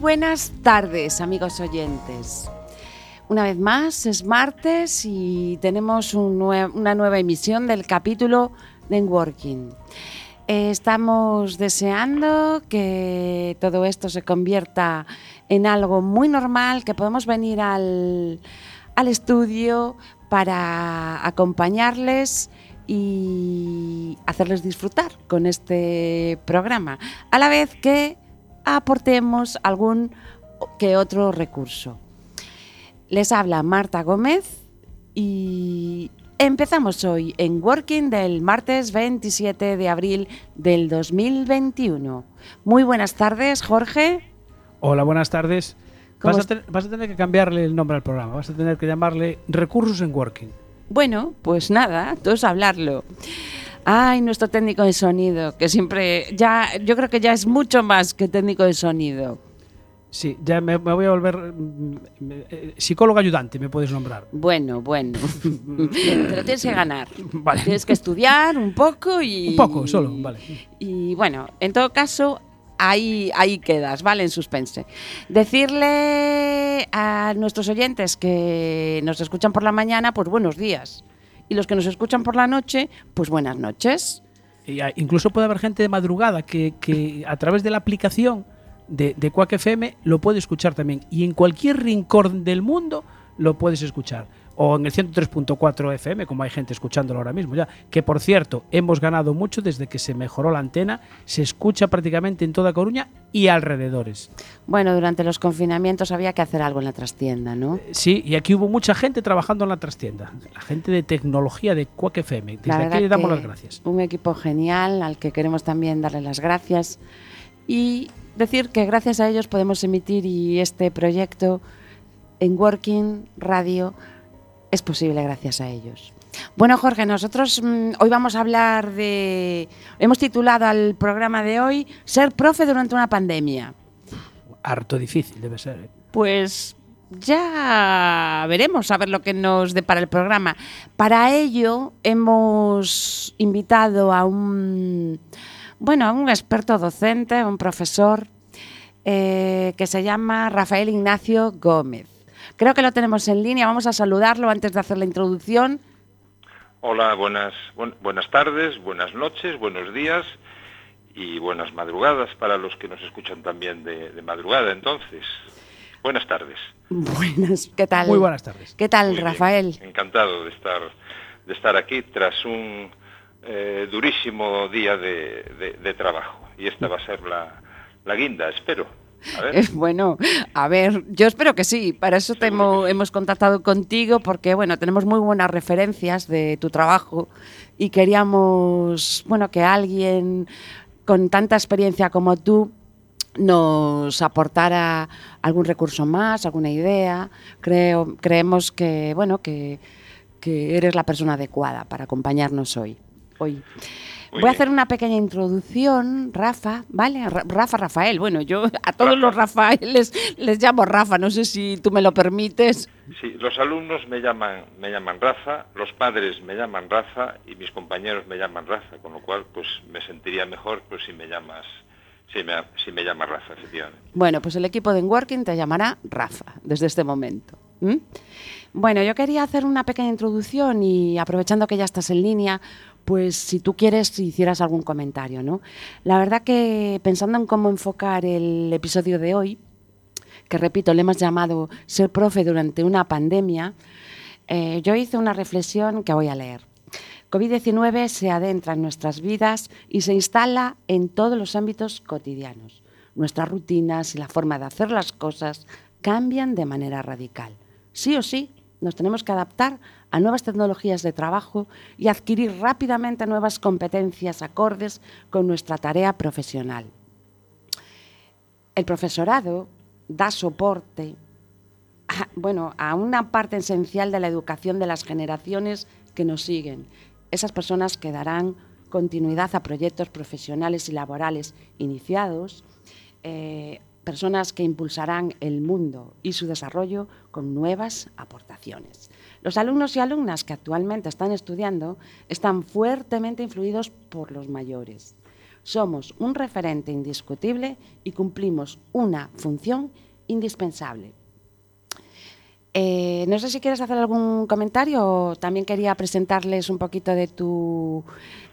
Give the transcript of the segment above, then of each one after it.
buenas tardes, amigos oyentes. Una vez más, es martes y tenemos una nueva emisión del capítulo de Working. estamos deseando que todo esto se convierta en algo muy normal, que podamos venir al, al estudio para acompañarles y hacerles disfrutar con este programa, a la vez que aportemos algún que otro recurso. Les habla Marta Gómez y empezamos hoy en Working del martes 27 de abril del 2021. Muy buenas tardes, Jorge. Hola, buenas tardes. ¿Cómo Vas a, est- ten- vas a tener que cambiarle el nombre al programa. Vas a tener que llamarle Recursos en Working. Bueno, pues nada, todos a hablarlo. Ay, nuestro técnico de sonido, que siempre, ya, yo creo que ya es mucho más que técnico de sonido. Sí, ya me, me voy a volver mm, me- eh, psicólogo ayudante, me puedes nombrar. Bueno, bueno. Pero tienes que ganar. Vale. Tienes que estudiar un poco y. Un poco, solo, vale. Y bueno, en todo caso, ahí, ahí quedas, ¿vale? En suspense. Decirle a nuestros oyentes que nos escuchan por la mañana, pues buenos días. Y los que nos escuchan por la noche, pues buenas noches. Incluso puede haber gente de madrugada que, que a través de la aplicación de, de FM lo puede escuchar también. Y en cualquier rincón del mundo lo puedes escuchar. O en el 103.4 FM, como hay gente escuchándolo ahora mismo ya. Que por cierto, hemos ganado mucho desde que se mejoró la antena. Se escucha prácticamente en toda Coruña y alrededores. Bueno, durante los confinamientos había que hacer algo en la trastienda, ¿no? Sí, y aquí hubo mucha gente trabajando en la trastienda. La gente de tecnología de Quack FM. Desde La aquí le damos las gracias. Un equipo genial al que queremos también darle las gracias y decir que gracias a ellos podemos emitir y este proyecto en Working Radio es posible gracias a ellos. Bueno, Jorge, nosotros mm, hoy vamos a hablar de... Hemos titulado al programa de hoy Ser profe durante una pandemia. Harto difícil debe ser. ¿eh? Pues ya veremos a ver lo que nos depara el programa. Para ello hemos invitado a un bueno, a un experto docente, un profesor eh, que se llama Rafael Ignacio Gómez. Creo que lo tenemos en línea. Vamos a saludarlo antes de hacer la introducción. Hola, buenas, buen- buenas tardes, buenas noches, buenos días y buenas madrugadas para los que nos escuchan también de, de madrugada. Entonces, buenas tardes. Buenas, ¿qué tal? Muy buenas tardes. ¿Qué tal, Muy bien, Rafael? Encantado de estar, de estar aquí tras un eh, durísimo día de, de- de trabajo. Y esta va a ser la, la guinda, espero. A ver. Eh, Bueno, a ver, yo espero que sí. Para eso te sí. hemos contactado contigo porque, bueno, tenemos muy buenas referencias de tu trabajo y queríamos, bueno, que alguien con tanta experiencia como tú nos aportara algún recurso más, alguna idea. Creo, creemos que, bueno, que, que eres la persona adecuada para acompañarnos hoy. hoy. Muy Voy a hacer una pequeña introducción, Rafa, ¿vale? Ra- Rafa, Rafael. Bueno, yo a todos los Rafaeles les llamo Rafa, no sé si tú me lo permites. Sí, los alumnos me llaman, me llaman Rafa, los padres me llaman Rafa y mis compañeros me llaman Rafa, con lo cual pues me sentiría mejor pues si me llamas, si me, si me llamas Rafa, efectivamente. Bueno, pues el equipo de Working te llamará Rafa desde este momento. ¿m? Bueno, yo quería hacer una pequeña introducción y aprovechando que ya estás en línea, pues si tú quieres, hicieras algún comentario, ¿no? La verdad que pensando en cómo enfocar el episodio de hoy, que repito, le hemos llamado Ser profe durante una pandemia, eh, yo hice una reflexión que voy a leer. COVID-19 se adentra en nuestras vidas y se instala en todos los ámbitos cotidianos. Nuestras rutinas y la forma de hacer las cosas cambian de manera radical. Sí o sí, nos tenemos que adaptar a nuevas tecnologías de trabajo y adquirir rápidamente nuevas competencias acordes con nuestra tarea profesional. El profesorado da soporte a, bueno, a una parte esencial de la educación de las generaciones que nos siguen. Esas personas que darán continuidad a proyectos profesionales y laborales iniciados, eh, personas que impulsarán el mundo y su desarrollo con nuevas aportaciones. Los alumnos y alumnas que actualmente están estudiando están fuertemente influidos por los mayores. Somos un referente indiscutible y cumplimos una función indispensable. Eh, no sé si quieres hacer algún comentario o también quería presentarles un poquito de tu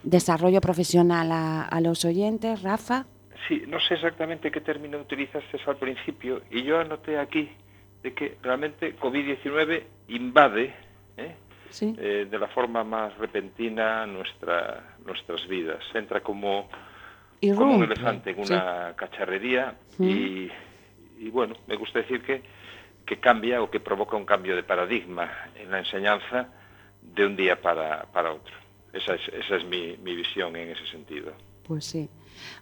desarrollo profesional a, a los oyentes, Rafa. Sí, no sé exactamente qué término utilizaste al principio y yo anoté aquí de que realmente COVID-19 invade ¿eh? Sí. eh, de la forma más repentina nuestra, nuestras vidas. Entra como, como un elefante en sí. una cacharrería Mm. y, y, bueno, me gusta decir que, que cambia o que provoca un cambio de paradigma en la enseñanza de un día para, para otro. Esa es, esa es mi, mi visión en ese sentido. Pues sí.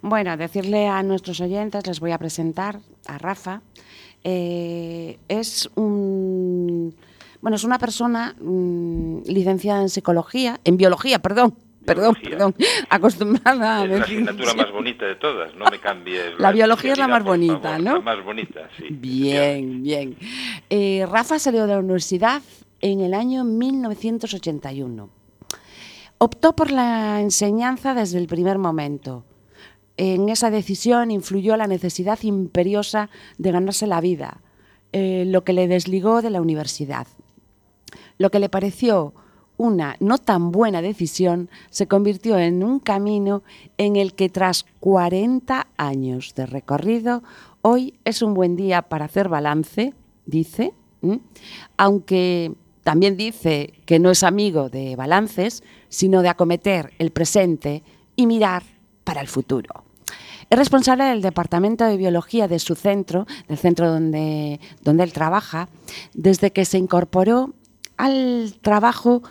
Bueno, decirle a nuestros oyentes, les voy a presentar a Rafa. Eh, es un bueno, es una persona mm, licenciada en psicología, en biología, perdón, perdón, Biología. perdón, acostumbrada a Es la asignatura más bonita de todas, no me cambies. La biología es la más bonita, favor, ¿no? La más bonita, sí. Bien, bien. Eh, Rafa salió de la universidad en el año 1981. Optó por la enseñanza desde el primer momento. En esa decisión influyó la necesidad imperiosa de ganarse la vida, eh, lo que le desligó de la universidad. Lo que le pareció una no tan buena decisión se convirtió en un camino en el que tras 40 años de recorrido, hoy es un buen día para hacer balance, dice, aunque también dice que no es amigo de balances, sino de acometer el presente y mirar para el futuro. Es responsable del Departamento de Biología de su centro, del centro donde, donde él trabaja, desde que se incorporó al trabajo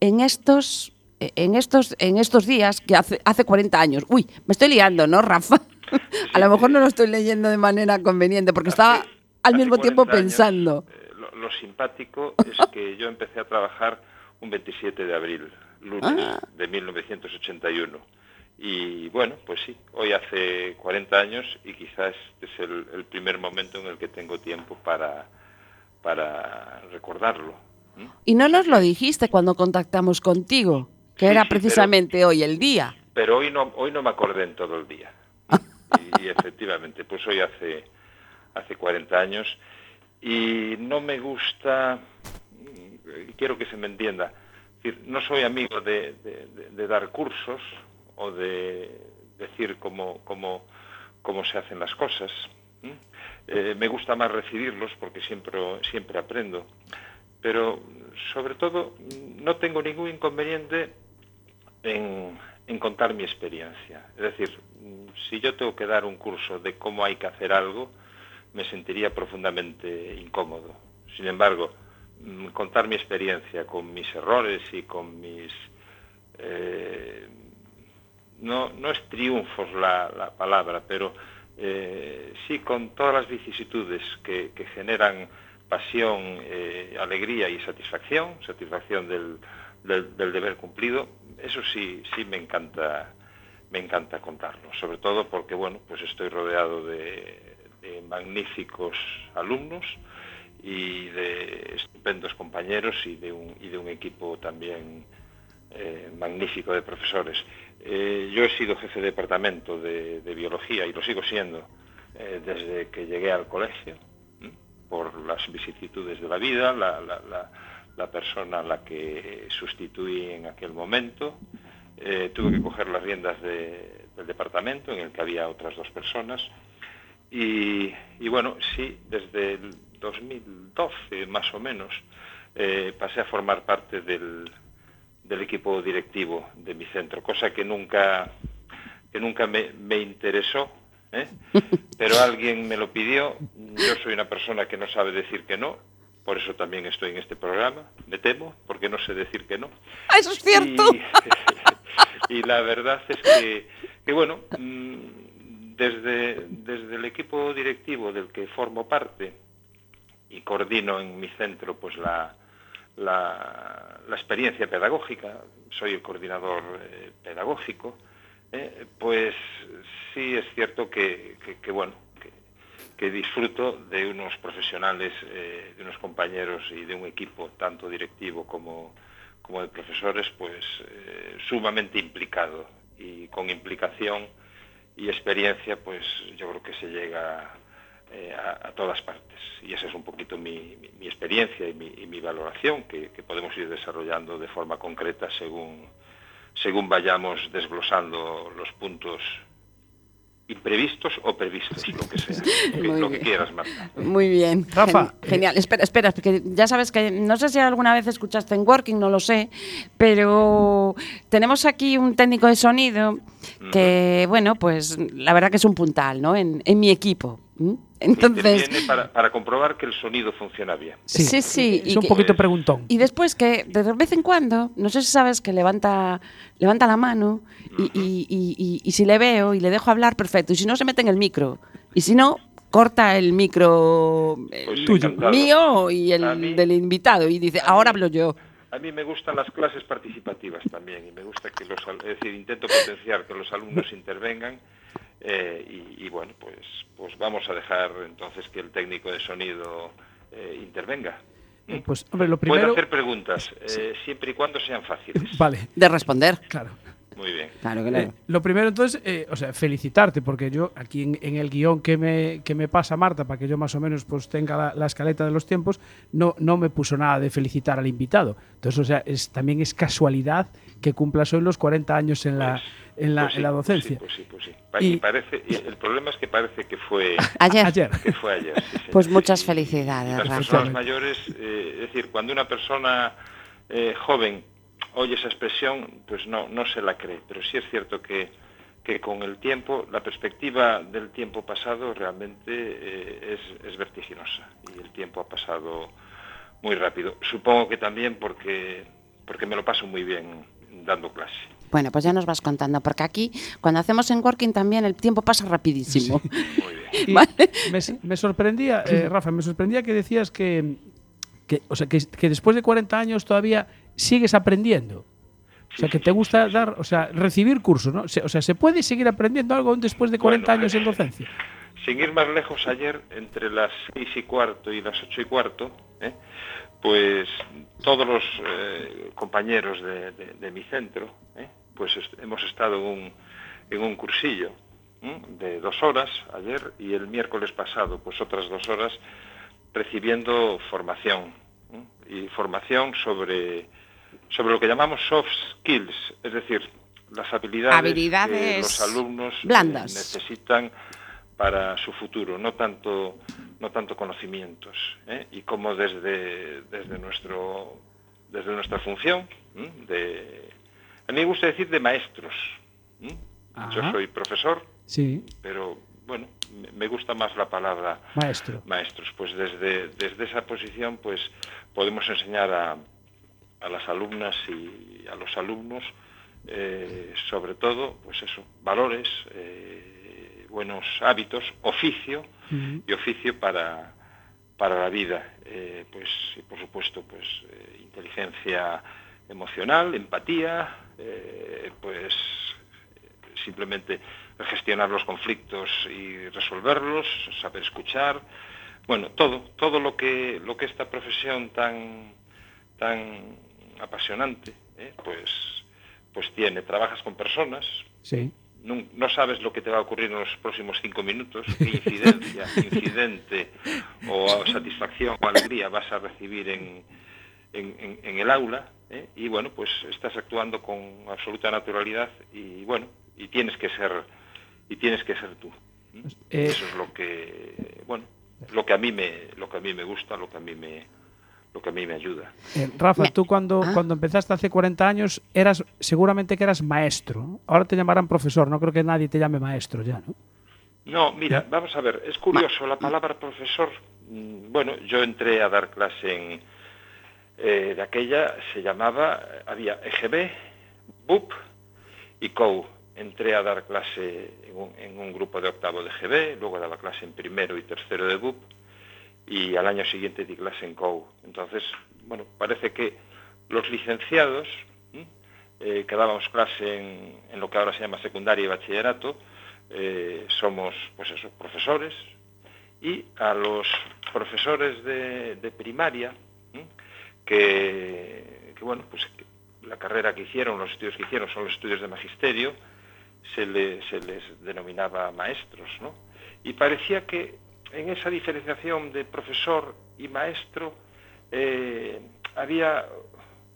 en estos, en estos, en estos días, que hace, hace 40 años. Uy, me estoy liando, ¿no, Rafa? A lo mejor no lo estoy leyendo de manera conveniente, porque estaba al mismo tiempo 40 años, pensando. eh, lo, lo simpático es que yo empecé a trabajar un 27 de abril, lunes Ah. de 1981. Y bueno, pues sí, hoy hace 40 años y quizás este es el, el primer momento en el que tengo tiempo para, para recordarlo. Y no nos lo dijiste cuando contactamos contigo, que Sí, era sí, pero- precisamente hoy el día. Pero hoy no, hoy no me acordé en todo el día. Y, y efectivamente, pues hoy hace, hace 40 años. Y no me gusta, quiero que se me entienda, es decir, no soy amigo de, de- de- de dar cursos o de decir cómo, cómo, cómo se hacen las cosas. Eh, me gusta más recibirlos porque siempre, siempre aprendo. Pero sobre todo no tengo ningún inconveniente en, contar mi experiencia. Es decir, si yo tengo que dar un curso de cómo hay que hacer algo, me sentiría profundamente incómodo. Sin embargo, mm, contar mi experiencia con mis errores y con mis... eh, no, no es triunfos la, la palabra, pero eh, sí con todas las vicisitudes que, generan pasión, eh, alegría y satisfacción, satisfacción del, del, deber cumplido, eso sí, sí me encanta, me encanta contarlo, sobre todo porque bueno, pues estoy rodeado de, de magníficos alumnos y de estupendos compañeros y de un, y de un equipo también eh, magnífico de profesores. Eh, yo he sido jefe de departamento de, biología y lo sigo siendo eh, desde que llegué al colegio, por las vicisitudes de la vida, la, persona a la que sustituí en aquel momento. Eh, tuve que coger las riendas de- del departamento en el que había otras dos personas. Y, y bueno, sí, desde el 2012 más o menos pasé a formar parte del, del equipo directivo de mi centro, cosa que nunca, que nunca me, me interesó, ¿eh? pero alguien me lo pidió. Yo soy una persona que no sabe decir que no, por eso también estoy en este programa, me temo, porque no sé decir que no. Ah, Eso es cierto. Y, y la verdad es que, que bueno, mm, desde, desde el equipo directivo del que formo parte y coordino en mi centro pues la, la, experiencia pedagógica, soy el coordinador eh, pedagógico, eh, pues sí es cierto que, bueno, que, disfruto de unos profesionales, eh, de unos compañeros y de un equipo, tanto directivo como, como de profesores, pues sumamente implicado y con implicación y experiencia, pues yo creo que se llega a, todas partes. Y esa es un poquito mi, mi experiencia y mi, y mi valoración, que, que, podemos ir desarrollando de forma concreta según, según vayamos desglosando los puntos imprevistos o previstos, lo que sea, lo que, lo que quieras, Marta. Muy bien. Rafa, Gen genial. Eh, espera, espera, porque ya sabes que no sé si alguna vez escuchaste en Working, no lo sé, pero tenemos aquí un técnico de sonido que, bueno, pues la verdad que es un puntal, ¿no? En, en mi equipo. ¿Mm? Entonces, para, para, comprobar que el sonido funciona bien. Sí, sí. sí es un que, poquito preguntón. Y después que de vez en cuando, no sé si sabes que levanta, levanta la mano y, uh -huh. y, y, y, si le veo y le dejo hablar, perfecto. Y si no, se mete en el micro. Y si no, corta el micro pues tuyo, mío y el mí, del invitado. Y dice, ahora hablo yo. A mí me gustan las clases participativas también y me gusta que los, es decir, intento potenciar que los alumnos intervengan eh, y, y, bueno, pues, pues vamos a dejar entonces que el técnico de sonido eh, intervenga. ¿Mm? Pues, hombre, lo primero... Puede hacer preguntas, eh, siempre y cuando sean fáciles. Vale. De responder. Claro. Muy bien. Claro, claro. Eh, lo primero, entonces, eh, o sea, felicitarte, porque yo aquí en, en, el guion que me, que me pasa Marta, para que yo más o menos pues tenga la, la, escaleta de los tiempos, no, no me puso nada de felicitar al invitado. Entonces, o sea, es, también es casualidad que cumplas hoy los 40 años en la, pues, en la, pues sí, en la docencia. Pues sí, pues sí, pues sí. Y, y, parece, y el problema es que parece que fue ayer. ayer. Que fue ayer sí, pues muchas felicidades. Y las personas mayores, eh, es decir, cuando una persona eh, joven oye esa expresión, pues no, no se la cree. Pero sí es cierto que, que con el tiempo, la perspectiva del tiempo pasado realmente eh, es, es, vertiginosa. Y el tiempo ha pasado muy rápido. Supongo que también porque, porque me lo paso muy bien dando clase. Bueno, pues ya nos vas contando, porque aquí, cuando hacemos en Working también, el tiempo pasa rapidísimo. Sí. Muy bien. ¿Vale? Me, me, sorprendía, eh, Rafa, me sorprendía que decías que, que, o sea, que, que después de 40 años todavía sigues aprendiendo. O sea, que te gusta dar, o sea, recibir cursos, ¿no? O sea, ¿se puede seguir aprendiendo algo después de 40 bueno, años en docencia? Sin ir más lejos, ayer, entre las 6 y cuarto y las 8 y cuarto, ¿eh? pues todos los eh, compañeros de, de, de, mi centro, ¿eh? Pues est hemos estado en un, en un cursillo de dos horas ayer y el miércoles pasado, pues otras dos horas, recibiendo formación. Y formación sobre sobre lo que llamamos soft skills, es decir, las habilidades, habilidades que los alumnos blandas. necesitan para su futuro, no tanto no tanto conocimientos, ¿eh? y como desde desde nuestro desde nuestra función ¿eh? de a mí me gusta decir de maestros. ¿eh? Yo soy profesor, sí. pero bueno, me gusta más la palabra maestro. Maestros, pues desde desde esa posición pues podemos enseñar a a las alumnas y a los alumnos, eh, sobre todo, pues eso, valores, eh, buenos hábitos, oficio uh -huh. y oficio para, para la vida. Eh, pues, y por supuesto, pues inteligencia emocional, empatía, pues simplemente gestionar los conflictos y resolverlos, saber escuchar, bueno, todo, todo lo que, lo que esta profesión tan, tan apasionante, ¿eh? pues, pues tiene, trabajas con personas, sí. no, no, sabes lo que te va a ocurrir en los próximos cinco minutos, qué incidencia, incidente o satisfacción o alegría vas a recibir en, en, en, en el aula, ¿eh? y bueno, pues estás actuando con absoluta naturalidad y bueno, y tienes que ser, y tienes que ser tú. Eh... Eso es lo que, bueno, lo que a mí me, lo que a mí me gusta, lo que a mí me, lo que a mí me ayuda. Eh, Rafa, tú cuando, ¿Ah? cuando empezaste hace 40 años, eras seguramente que eras maestro. Ahora te llamarán profesor, no creo que nadie te llame maestro ya, ¿no? No, mira, vamos a ver, es curioso, la palabra profesor, mm, bueno, yo entré a dar clase en, eh, de aquella, se llamaba, había EGB, BUP y COU. Entré a dar clase en un, grupo de octavo de EGB, luego daba clase en primero y tercero de BUP, y al año siguiente di clase en COU. Entonces, bueno, parece que los licenciados eh, que dábamos clase en, lo que ahora se llama secundaria y bachillerato, eh, somos, pues eso, profesores, y a los profesores de primaria, que, bueno, pues la carrera que hicieron, los estudios que hicieron son los estudios de magisterio, se, le- se les denominaba maestros, ¿no? Y parecía que en esa diferenciación de profesor y maestro eh, había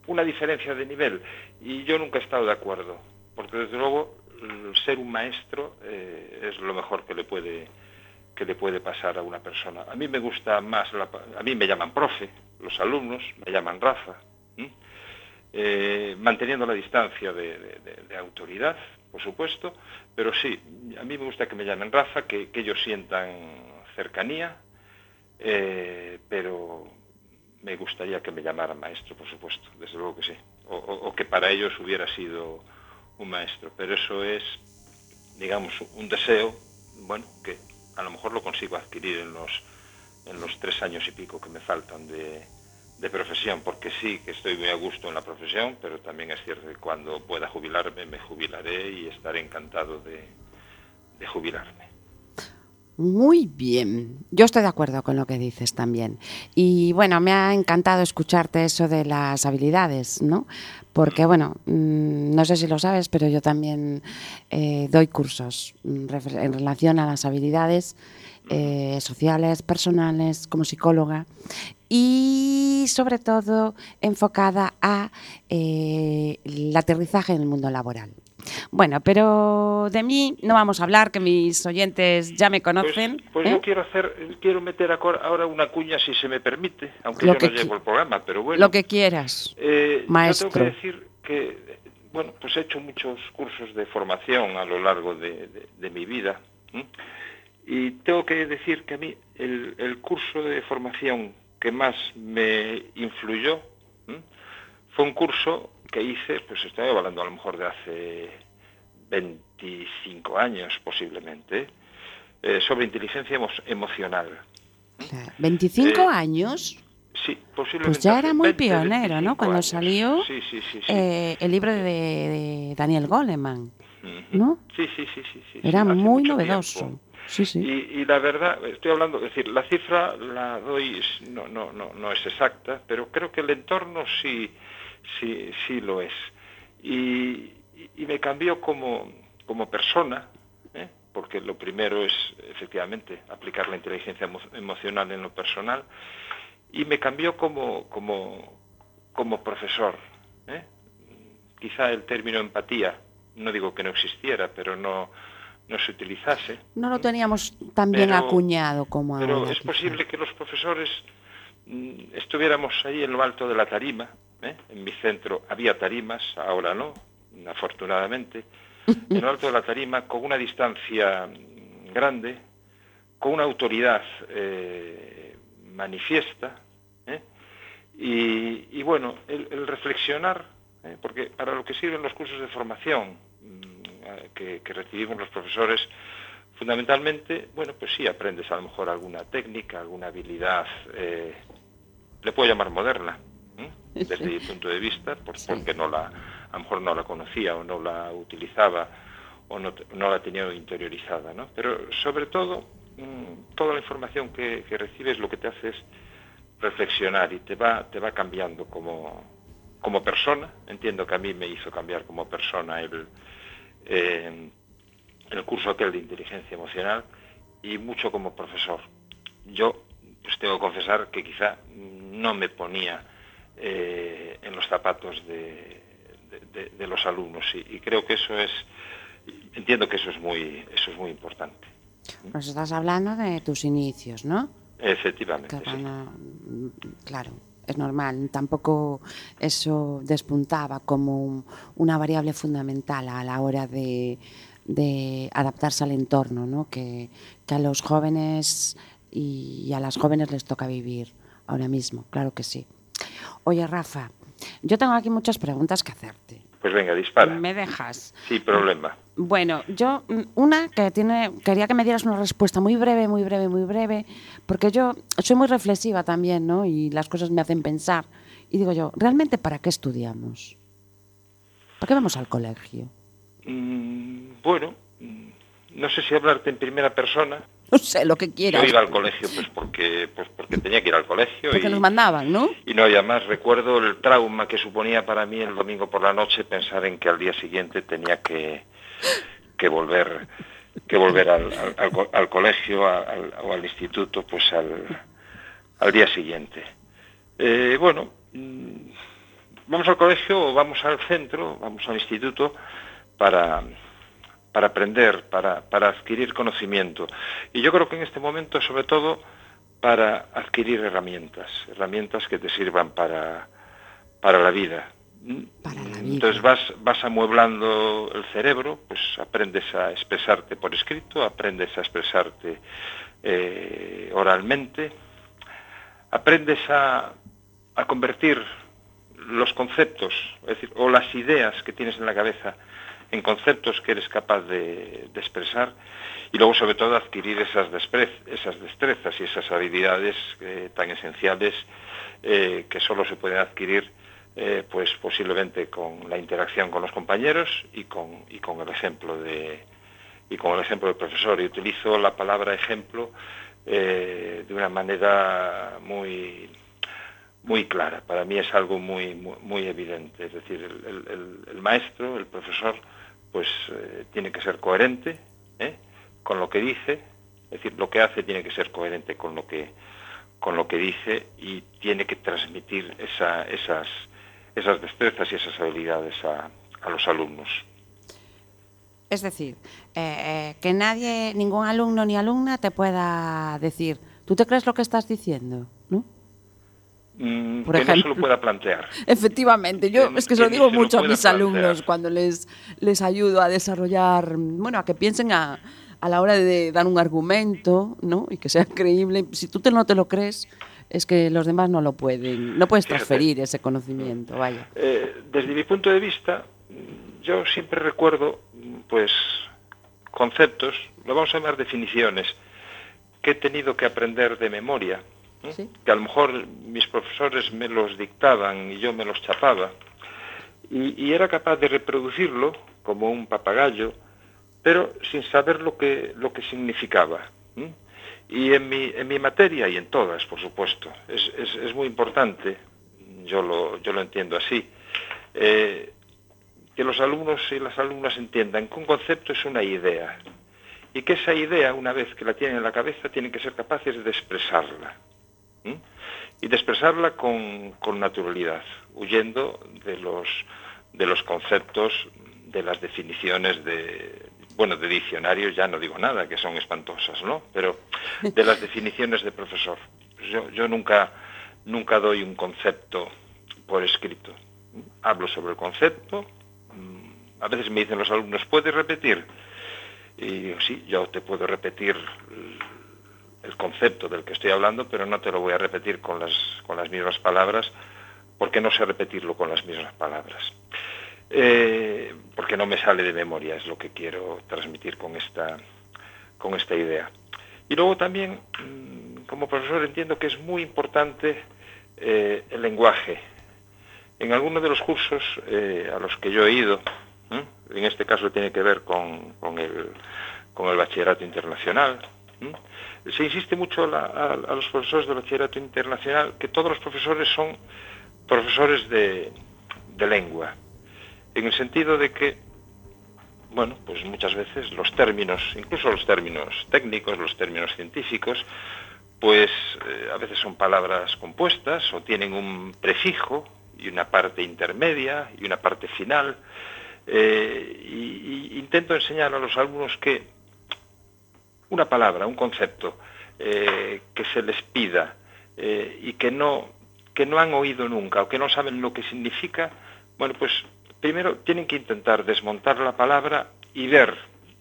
una diferencia de nivel y yo nunca he estado de acuerdo, porque desde luego ser un maestro eh, es lo mejor que le puede que le puede pasar a una persona. A mí me gusta más, la a mí me llaman profe, los alumnos me llaman Rafa. Eh, manteniendo la distancia de, autoridad, por supuesto, pero sí, a mí me gusta que me llamen Rafa, que, que ellos sientan cercanía, eh, pero me gustaría que me llamaran maestro, por supuesto, desde luego que sí, o- o que para ellos hubiera sido un maestro, pero eso es, digamos, un deseo, bueno, que a lo mejor lo consigo adquirir en los, en los tres años y pico que me faltan de, de profesión, porque sí que estoy muy a gusto en la profesión, pero también es cierto que cuando pueda jubilarme me jubilaré y estaré encantado de, de jubilarme. Muy bien, yo estoy de acuerdo con lo que dices también. Y bueno, me ha encantado escucharte eso de las habilidades, ¿no? Porque bueno, mm, no sé si lo sabes, pero yo también eh, doy cursos mm, en relación a las habilidades eh, sociales, personales, como psicóloga y sobre todo enfocada a eh, el aterrizaje en el mundo laboral. Bueno, pero de mí no vamos a hablar, que mis oyentes ya me Pues, conocen. pues ¿eh? yo quiero hacer, quiero meter ahora una cuña si se me permite, aunque Lo yo que no llevo el programa, pero bueno. Lo que quieras. Eh, Maestro. Yo tengo que decir que, eh, bueno, pues he hecho muchos cursos de formación a lo largo de, de- de mi vida. Y tengo que decir que a mí el, el curso de formación que más me influyó ¿m? fue un curso que hice, pues estoy hablando a lo mejor de hace 25 años posiblemente, eh, sobre inteligencia emo- emocional. Claro, 25 Eh, años, Sí, posiblemente. pues ya era muy 20, pionero, ¿no? 25 Cuando años. salió Sí, sí, sí. sí. eh, el libro de, de Daniel Goleman. ¿no? Sí, sí, sí, sí. Era muy novedoso. tiempo. Y, y la verdad, estoy hablando, es decir, la cifra la doy, no, no, no, no es exacta, pero creo que el entorno sí, sí, sí lo es. Y, y me cambió como, como persona, ¿eh? porque lo primero es efectivamente aplicar la inteligencia emo- emocional en lo personal, y me cambió como, como, como profesor. ¿eh? Quizá el término empatía, no digo que no existiera, pero no, no se utilizase. No lo teníamos tan bien Pero- acuñado como Pero ahora. es quizá. posible que los profesores mm, estuviéramos ahí en lo alto de la tarima. ¿eh? En mi centro había tarimas, ahora no, afortunadamente. En lo alto de la tarima, con una distancia mm, grande, con una autoridad eh, manifiesta. ¿eh? Y, y bueno, el, el reflexionar, ¿eh? porque para lo que sirven los cursos de formación que, que recibimos los profesores, fundamentalmente, bueno, pues sí, aprendes a lo mejor alguna técnica, alguna habilidad, eh, le puedo llamar moderna, ¿eh? desde Sí. mi punto de vista, por- Sí. porque no la, a lo mejor no la conocía o no la utilizaba o no, no la tenía interiorizada, ¿no? Pero sobre todo, mm, toda la información que, que recibes lo que te hace es reflexionar y te va, te va cambiando como, como persona. Entiendo que a mí me hizo cambiar como persona el, eh, el curso aquel de inteligencia emocional y mucho como profesor. Yo pues tengo que confesar que quizá no me ponía eh, en los zapatos de, de- de- de los alumnos y, y creo que eso es entiendo que eso es muy eso es muy importante Nos estás hablando de tus inicios, ¿no? efectivamente sí. mm, claro, es normal. Tampoco eso despuntaba como un- una variable fundamental a la hora de, de adaptarse al entorno, ¿no? Que, que a los jóvenes y a las jóvenes les toca vivir ahora mismo, claro que sí. Oye, Rafa, yo tengo aquí muchas preguntas que hacerte. pues venga dispara ¿Me dejas? sin problema Bueno, yo mm, una que tiene quería que me dieras una respuesta muy breve, muy breve, muy breve, porque yo soy muy reflexiva también, ¿no? Y las cosas me hacen pensar. Y digo yo, ¿realmente para qué estudiamos? ¿Para qué vamos al colegio? Mm, bueno mm, no sé si hablarte en primera persona No sé, lo que quieras. yo iba al colegio pues porque pues porque tenía que ir al colegio Porque y, nos mandaban, ¿no? y no había más recuerdo el trauma que suponía para mí el domingo por la noche pensar en que al día siguiente tenía que que volver que volver al, colegio o al instituto pues al, al día siguiente. Eh, bueno, mm, vamos al colegio o vamos al centro, vamos al instituto para, para aprender, para, para adquirir conocimiento. Y yo creo que en este momento, sobre todo, para adquirir herramientas, herramientas que te sirvan para, para la vida. Entonces vas, vas amueblando el cerebro, pues aprendes a expresarte por escrito, aprendes a expresarte eh, oralmente, aprendes a, a, convertir los conceptos, es decir, o las ideas que tienes en la cabeza en conceptos que eres capaz de, expresar y luego sobre todo adquirir esas, esas destrezas y esas habilidades eh, tan esenciales eh, que solo se pueden adquirir eh, pues posiblemente con la interacción con los compañeros y con, y con el ejemplo de y con el ejemplo del profesor. Y utilizo la palabra ejemplo de una manera muy muy clara. Para mí es algo muy muy, evidente. Es decir el maestro el profesor pues eh, tiene que ser coherente ¿eh? con lo que dice, es decir, lo que hace tiene que ser coherente con lo que con lo que dice y tiene que transmitir esas, esas destrezas y esas habilidades a, los alumnos. Es decir, eh, que nadie, ningún alumno ni alumna te pueda decir, ¿tú te crees lo que estás diciendo? ¿No? Mm, Por que ejemplo. no se lo pueda plantear. Efectivamente, yo es que se lo digo mucho a mis alumnos cuando les, les ayudo a desarrollar, bueno, a que piensen a, a la hora de dar un argumento, ¿no? Y que sea creíble. Si tú te, no te lo crees, es que los demás no lo pueden, no puedes transferir ese conocimiento, vaya. Eh, desde mi punto de vista, yo siempre recuerdo, pues, conceptos, lo vamos a llamar definiciones, que he tenido que aprender de memoria que a lo mejor mis profesores me los dictaban y yo me los chapaba, y, era capaz de reproducirlo como un papagayo, pero sin saber lo que, lo que significaba. Y en mi, en mi materia y en todas, por supuesto, es, es, muy importante, yo lo, yo lo entiendo así, eh, que los alumnos y las alumnas entiendan que un concepto es una idea y que esa idea, una vez que la tienen en la cabeza, tienen que ser capaces de expresarla y de expresarla con, con, naturalidad, huyendo de los, de los conceptos, de las definiciones de, bueno, de diccionarios ya no digo nada, que son espantosas, ¿no? Pero de las definiciones de profesor. Pues yo, nunca, nunca doy un concepto por escrito. Hablo sobre el concepto, mm, a veces me dicen los alumnos, ¿puedes repetir? Y digo, sí, yo te puedo repetir el concepto del que estoy hablando, pero no te lo voy a repetir con las, con las mismas palabras, porque no sé repetirlo con las mismas palabras. Eh, porque no me sale de memoria, es lo que quiero transmitir con esta, con esta idea. Y luego también, mm, como profesor, entiendo que es muy importante eh, el lenguaje. En algunos de los cursos eh, a los que yo he ido, en este caso tiene que ver con, con, el, con el bachillerato internacional, se insiste mucho a, los profesores de bachillerato internacional que todos los profesores son profesores de, lengua, en el sentido de que, bueno, pues muchas veces los términos, incluso los términos técnicos, los términos científicos, pues eh, a veces son palabras compuestas o tienen un prefijo y una parte intermedia y una parte final. Eh, y intento enseñar a los alumnos que una palabra, un concepto eh, que se les pida y que no, que no han oído nunca o que no saben lo que significa, bueno, pues primero tienen que intentar desmontar la palabra y ver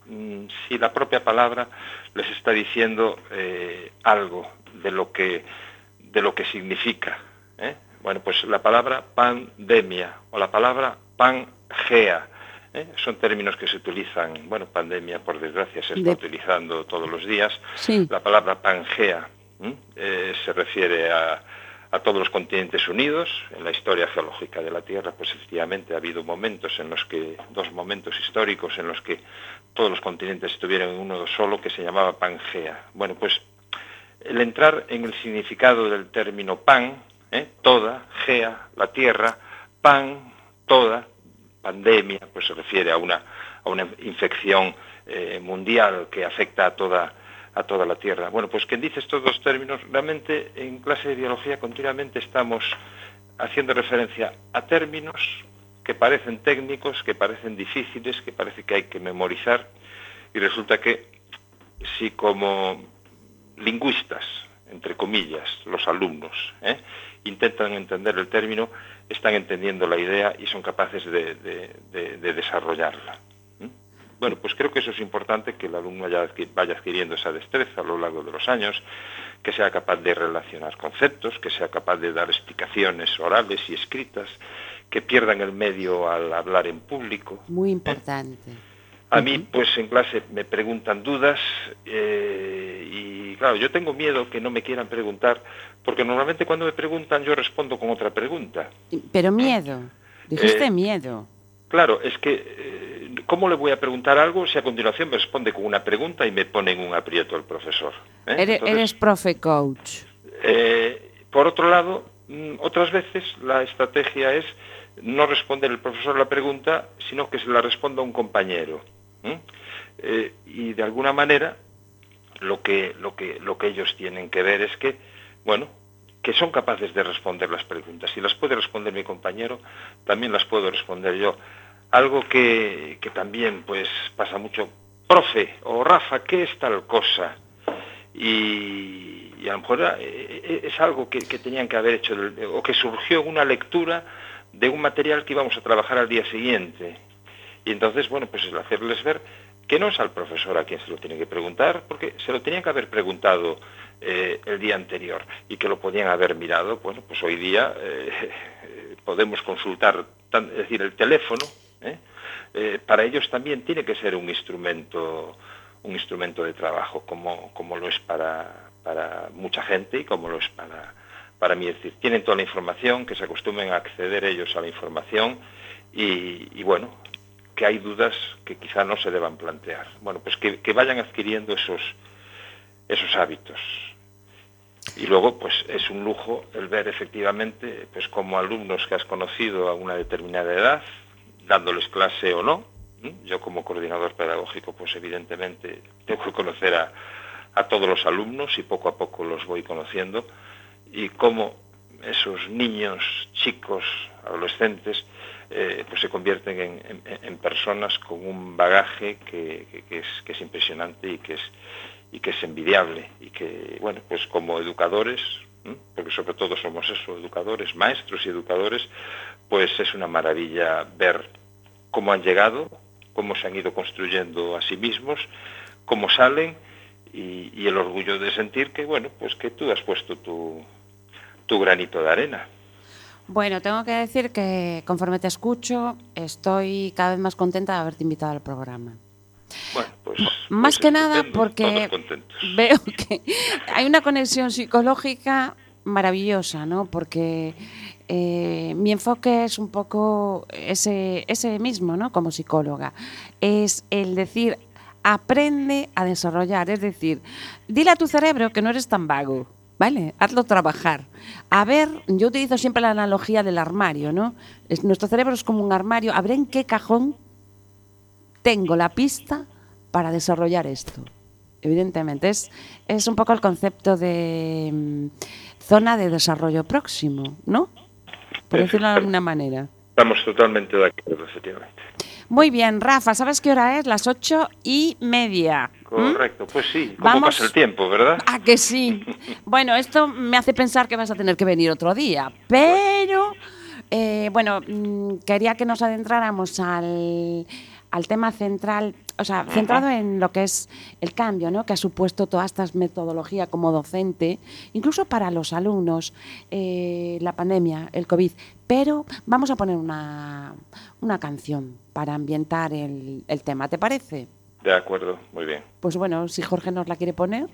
mm, si la propia palabra les está diciendo eh, algo de lo que, de lo que significa. Bueno, pues la palabra pandemia o la palabra pangea ¿eh? Son términos que se utilizan, bueno, pandemia por desgracia se está utilizando todos los días. La palabra Pangea eh, se refiere a, a, todos los continentes unidos. En la historia geológica de la Tierra, pues efectivamente ha habido momentos en los que, dos momentos históricos en los que todos los continentes estuvieron en uno solo que se llamaba Pangea. Bueno, pues el entrar en el significado del término pan, ¿eh? toda, gea, la tierra, pan, toda, pandemia, pues se refiere a una, a una infección eh, mundial que afecta a toda a toda la Tierra. Bueno, pues quien dice estos dos términos, realmente en clase de biología continuamente estamos haciendo referencia a términos que parecen técnicos, que parecen difíciles, que parece que hay que memorizar, y resulta que si como lingüistas, entre comillas, los alumnos, ¿eh? intentan entender el término, están entendiendo la idea y son capaces de, desarrollarla. Bueno, pues creo que eso es importante, que el alumno vaya adquiriendo esa destreza a lo largo de los años, que sea capaz de relacionar conceptos, que sea capaz de dar explicaciones orales y escritas, que pierdan el medio al hablar en público. Muy ¿eh? importante. A mí, pues en clase me preguntan dudas eh, y claro, yo tengo miedo que no me quieran preguntar, porque normalmente cuando me preguntan yo respondo con otra pregunta. Pero miedo, dijiste eh, miedo. Claro, es que ¿cómo le voy a preguntar algo si a continuación me responde con una pregunta y me pone en un aprieto el profesor? Eres, profe coach. por otro lado, mm, otras veces la estrategia es no responder el profesor la pregunta, sino que se la responda un compañero. Eh, y de alguna manera lo que, lo, que, lo que ellos tienen que ver es que, bueno, que son capaces de responder las preguntas. Si las puede responder mi compañero, también las puedo responder yo. Algo que, que también pues pasa mucho, profe o Rafa, ¿qué es tal cosa? Y, a lo mejor eh, eh, es algo que, que tenían que haber hecho o que surgió en una lectura de un material que íbamos a trabajar al día siguiente. Y entonces, bueno, pues es hacerles ver que no es al profesor a quien se lo tiene que preguntar, porque se lo tenían que haber preguntado eh, el día anterior y que lo podían haber mirado. Bueno, pues hoy día podemos consultar, es decir, el teléfono, ¿eh? para ellos también tiene que ser un instrumento, un instrumento de trabajo, como, como lo es para, para mucha gente y como lo es para, para mí. Es decir, tienen toda la información, que se acostumbren a acceder ellos a la información y, bueno, que hay dudas que quizá no se deban plantear. Bueno, pues que, vayan adquiriendo esos, esos hábitos. Y luego, pues es un lujo el ver efectivamente, pues como alumnos que has conocido a una determinada edad, dándoles clase o no. Yo como coordinador pedagógico, pues evidentemente tengo que conocer a, a todos los alumnos y poco a poco los voy conociendo y cómo esos niños, chicos, adolescentes, eh, pues se convierten en, personas con un bagaje que, es, impresionante y que es, y que es envidiable. Y que, bueno, pues como educadores, porque sobre todo somos eso, educadores, maestros y educadores, pues es una maravilla ver cómo han llegado, cómo se han ido construyendo a sí mismos, cómo salen y, y el orgullo de sentir que, bueno, pues que tú has puesto tu, tu granito de arena. Bueno, tengo que decir que conforme te escucho, estoy cada vez más contenta de haberte invitado al programa. Bueno, pues, más pues que nada porque veo que hay una conexión psicológica maravillosa, ¿no? Porque eh, mi enfoque es un poco ese, ese mismo, ¿no? Como psicóloga. Es el decir, aprende a desarrollar, es decir, dile a tu cerebro que no eres tan vago, ¿vale? Hazlo trabajar. A ver, yo utilizo siempre la analogía del armario, ¿no? nuestro cerebro es como un armario. A ver en qué cajón tengo la pista para desarrollar esto. Evidentemente, es, es un poco el concepto de mm, zona de desarrollo próximo, ¿no? Por decirlo de alguna manera. Estamos totalmente de acuerdo, efectivamente. Muy bien, Rafa, ¿sabes qué hora es? Las ocho y media. Correcto, pues sí, ¿cómo Vamos pasa el tiempo, verdad? Ah, que sí. bueno, esto me hace pensar que vas a tener que venir otro día, pero eh, bueno, mm, quería que nos adentráramos al, al tema central, o sea, centrado en lo que es el cambio ¿no? que ha supuesto toda esta metodología como docente, incluso para los alumnos, eh, la pandemia, el COVID. Pero vamos a poner una, una canción para ambientar el, el tema, ¿te parece? De acuerdo, muy bien. Pues bueno, si Jorge nos la quiere poner.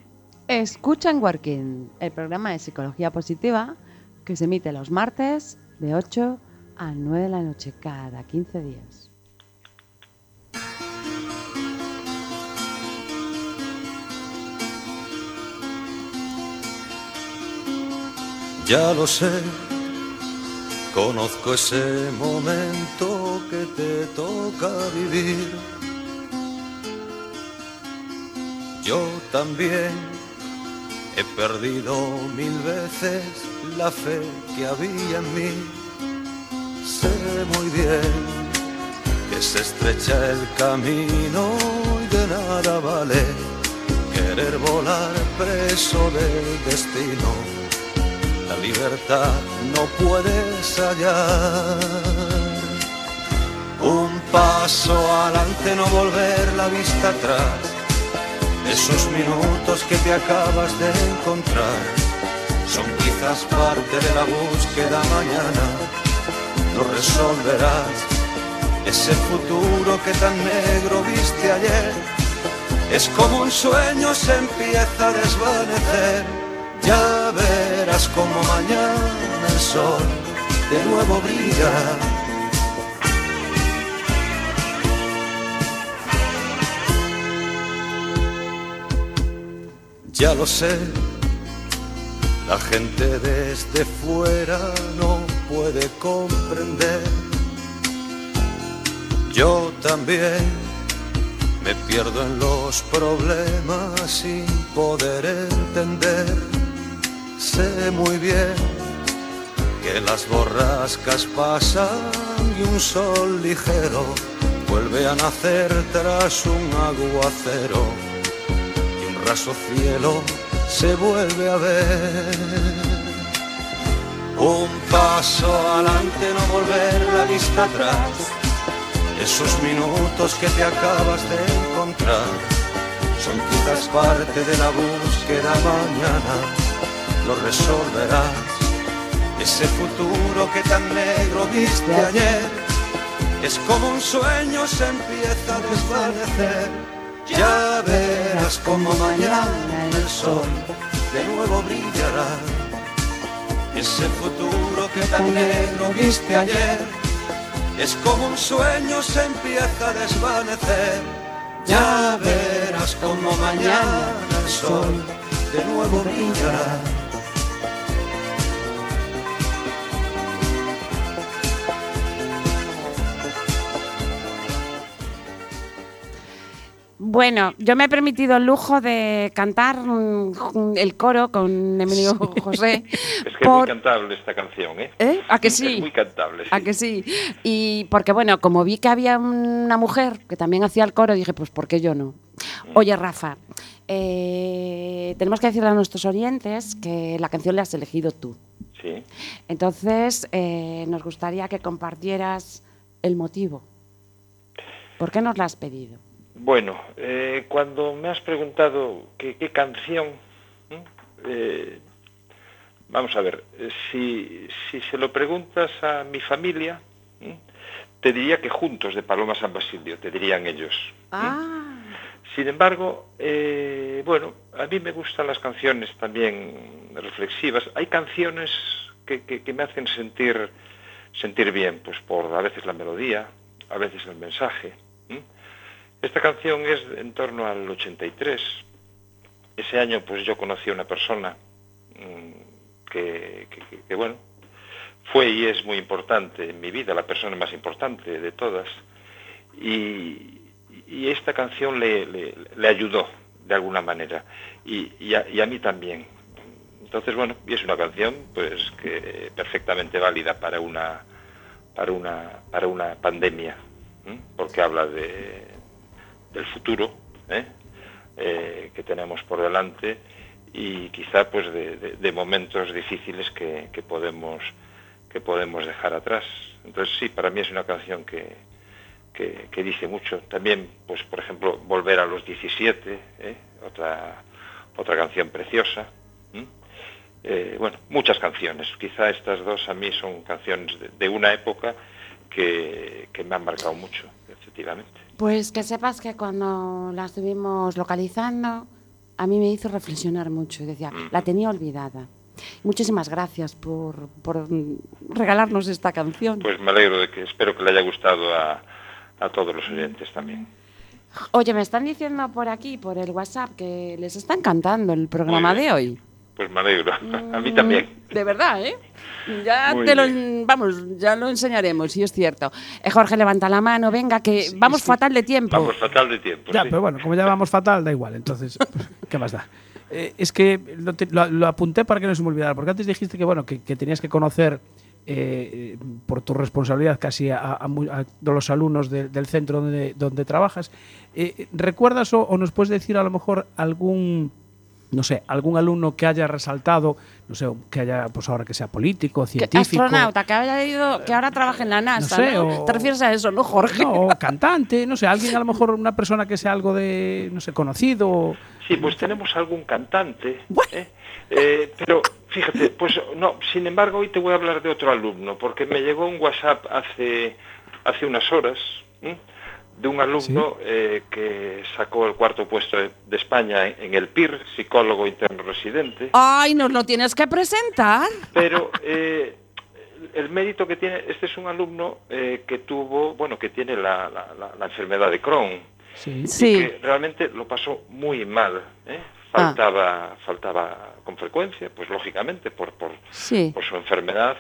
Escucha en Working, el programa de psicología positiva que se emite los martes de 8 a 9 de la noche cada 15 días. Ya lo sé, conozco ese momento que te toca vivir Yo también he perdido mil veces la fe que había en mí. Sé muy bien que se estrecha el camino y de nada vale querer volar preso del destino. La libertad no puedes hallar. Un paso adelante, no volver la vista atrás. Esos minutos que te acabas de encontrar son quizás parte de la búsqueda mañana. Lo resolverás. Ese futuro que tan negro viste ayer es como un sueño se empieza a desvanecer. Ya verás como mañana el sol de nuevo brilla Ya lo sé, la gente desde fuera no puede comprender. Yo también me pierdo en los problemas sin poder entender. Sé muy bien que las borrascas pasan y un sol ligero vuelve a nacer tras un aguacero raso cielo se vuelve a ver. Un paso adelante, no volver la vista atrás. Esos minutos que te acabas de encontrar son quizás parte de la búsqueda mañana. Lo resolverás. Ese futuro que tan negro viste ayer es como un sueño se empieza a desvanecer ya verás como mañana el sol de nuevo brillará. Ese futuro que tan negro viste ayer es como un sueño se empieza a desvanecer. Ya verás como mañana el sol de nuevo brillará. Bueno, yo me he permitido el lujo de cantar mm, el coro con Emilio José. es que es muy cantable esta canción, ¿eh? ¿Eh? ¿A que sí? Es muy cantable, sí. ¿A que sí? Y porque, bueno, como vi que había una mujer que también hacía el coro, dije, pues, ¿por qué yo no? Mm. Oye, Rafa, eh, tenemos que decirle a nuestros oyentes que la canción la has elegido tú. Sí. Entonces, eh, nos gustaría que compartieras el motivo. ¿Por qué nos la has pedido? Bueno, eh, cuando me has preguntado qué, canción, eh, vamos a ver, eh, si, si, se lo preguntas a mi familia, te diría que juntos de Paloma San Basilio, te dirían ellos. Ah. Sin embargo, bueno, a mí me gustan las canciones también reflexivas. Hay canciones que, que me hacen sentir, sentir bien, pues por a veces la melodía, a veces el mensaje. Esta canción es en torno al 83. Ese año pues yo conocí a una persona mm, que, bueno, fue y es muy importante en mi vida, la persona más importante de todas. Y, esta canción le, ayudó de alguna manera y, a, mí también. Entonces, bueno, y es una canción pues que perfectamente válida para una para una para una pandemia, porque habla de, del futuro ¿eh? Eh, que tenemos por delante y quizá pues de, momentos difíciles que, podemos que podemos dejar atrás. Entonces sí para mí es una canción que, que, dice mucho. También pues por ejemplo volver a los 17 ¿eh? otra otra canción preciosa bueno muchas canciones. Quizá estas dos a mí son canciones de, una época que me han marcado mucho efectivamente pues que sepas que cuando la estuvimos localizando, a mí me hizo reflexionar mucho y decía, la tenía olvidada. Muchísimas gracias por, regalarnos esta canción. Pues me alegro de que espero que le haya gustado a, todos los oyentes también. Oye, me están diciendo por aquí, por el WhatsApp, que les está encantando el programa de hoy. Pues me alegro. A mí también. Mm, de verdad, ¿eh? Ya Muy te lo, bien. vamos, ya lo enseñaremos, si es cierto. Eh, Jorge, levanta la mano, venga, que vamos fatal de tiempo. Vamos fatal de tiempo. Ya, sí. pero bueno, como ya vamos fatal, da igual. Entonces, ¿qué más da? Eh, es que lo, te- lo- lo apunté para que no se me olvidara, porque antes dijiste que bueno que, que tenías que conocer eh, por tu responsabilidad casi a, a mu- a los alumnos de- del centro donde, donde trabajas. Eh, ¿Recuerdas o, o nos puedes decir a lo mejor algún no sé, algún alumno que haya resaltado, no sé, que haya, pues ahora que sea político, científico, astronauta, que haya ido, que ahora trabaja en la NASA, sé, ¿no? o- Te refieres a eso, ¿no, Jorge? no, o cantante, no sé, alguien a lo mejor una persona que sea algo de, no sé, conocido. Sí, pues tenemos algún cantante. ¿eh? Eh, pero fíjate, pues no, sin embargo, hoy te voy a hablar de otro alumno, porque me llegó un WhatsApp hace, hace unas horas ¿m? De un alumno eh, que sacó el cuarto puesto de, de España en, en el PIR, psicólogo interno residente. Ay, nos lo tienes que presentar. Pero eh, el mérito que tiene, este es un alumno eh, que tuvo, bueno, que tiene la, la- la- la enfermedad de Crohn Sí. Sí. que realmente lo pasó muy mal. ¿eh? Faltaba, faltaba con frecuencia, pues lógicamente por, por, Sí. por su enfermedad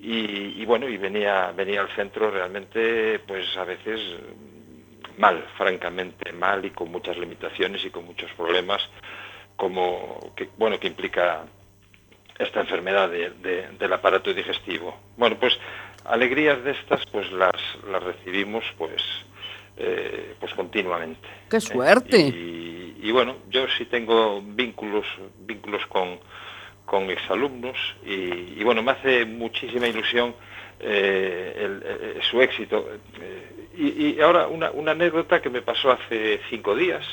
y, y bueno y venía venía al centro realmente pues a veces mal, francamente mal y con muchas limitaciones y con muchos problemas como que bueno que implica esta enfermedad de- de- del aparato digestivo. Bueno, pues alegrías de estas pues las, las recibimos pues eh, pues continuamente. ¡Qué ¿eh? suerte! Y, y bueno, yo sí tengo vínculos vínculos con, con exalumnos y, y bueno, me hace muchísima ilusión eh, el- eh, su éxito. Eh, y, y ahora una, anécdota que me pasó hace cinco días.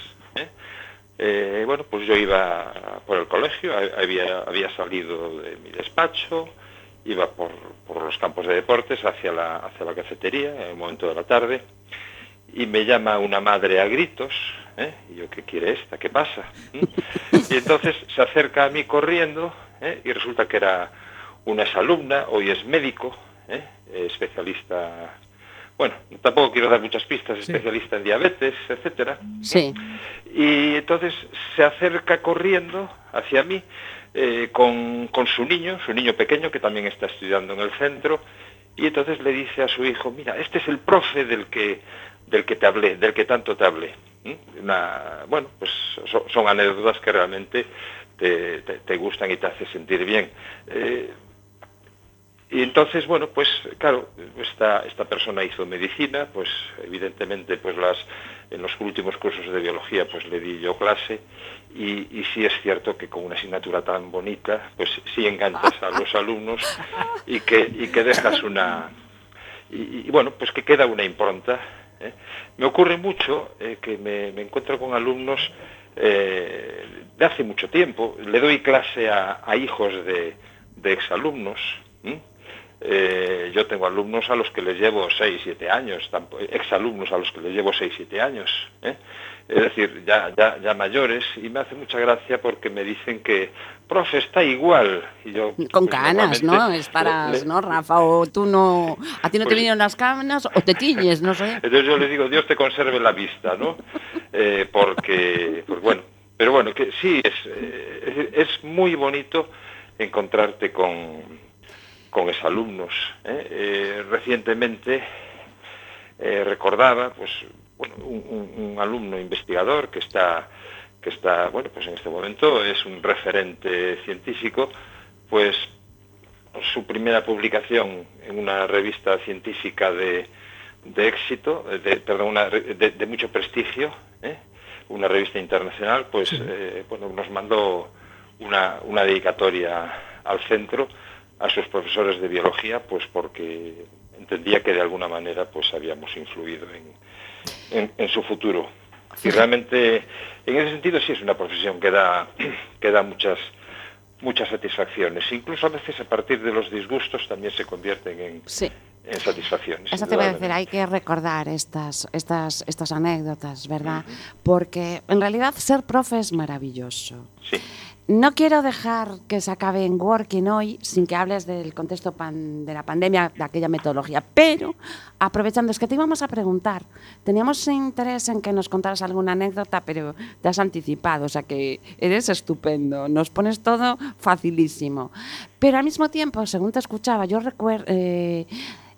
bueno, pues yo iba por el colegio, ha- había, había salido de mi despacho, iba por, por los campos de deportes hacia la, hacia la cafetería en el momento de la tarde y me llama una madre a gritos, y yo, ¿qué quiere esta? ¿Qué pasa? ¿Mm? Y entonces se acerca a mí corriendo y resulta que era una exalumna, hoy es médico, ¿eh? Eh, especialista, bueno, tampoco quiero dar muchas pistas, Sí. especialista en diabetes, etcétera. Sí. Y entonces se acerca corriendo hacia mí eh, con, con su niño, su niño pequeño que también está estudiando en el centro, y entonces le dice a su hijo, mira, este es el profe del que, del que te hablé, del que tanto te hablé. Una- bueno, pues so- son anécdotas que realmente te, te- te gustan y te hacen sentir bien. Eh, y entonces, bueno, pues claro, esta, esta persona hizo medicina, pues evidentemente pues las, en los últimos cursos de biología pues le di yo clase y, y sí es cierto que con una asignatura tan bonita pues sí enganchas a los alumnos y que, y que dejas una... Y, bueno, pues que queda una impronta. ¿eh? Me ocurre mucho eh, que me, me encuentro con alumnos eh, de hace mucho tiempo. Le doy clase a, hijos de, de exalumnos. Eh, yo tengo alumnos a los que les llevo 6, 7 años, exalumnos a los que les llevo 6, 7 años. ¿eh? Es decir, ya, ya, ya mayores, y me hace mucha gracia porque me dicen que, profe, está igual. Y yo, Con pues, canas, ¿no? Estarás, le- ¿no, Rafa? O tú no... A ti no te Pues- vinieron las canas o te tiñes, no sé. Entonces yo le digo, Dios te conserve la vista, ¿no? Eh, porque, pues bueno, pero bueno, que sí, es, eh, es, es muy bonito encontrarte con, con exalumnos. ¿eh? Eh, recientemente eh, recordaba, pues, bueno, un, un- un alumno investigador que está, que está, bueno, pues en este momento es un referente científico, pues su primera publicación en una revista científica de, de éxito, de, perdón, una de, de mucho prestigio, ¿eh? una revista internacional, pues eh, bueno, nos mandó una, una dedicatoria al centro a sus profesores de biología, pues porque entendía que de alguna manera pues habíamos influido en, en, en su futuro. Y realmente, en ese sentido, sí es una profesión que da, que da muchas, muchas satisfacciones. Incluso a veces a partir de los disgustos también se convierten en, Sí. en satisfacciones. Eso te voy a decir, hay que recordar estas, estas, estas anécdotas, ¿verdad? Porque en realidad ser profe es maravilloso. Sí. No quiero dejar que se acabe en Working hoy sin que hables del contexto de la pandemia, de aquella metodología, pero aprovechando, es que te íbamos a preguntar, teníamos interés en que nos contaras alguna anécdota, pero te has anticipado, o sea que eres estupendo, nos pones todo facilísimo. Pero al mismo tiempo, según te escuchaba, yo recuerdo, eh,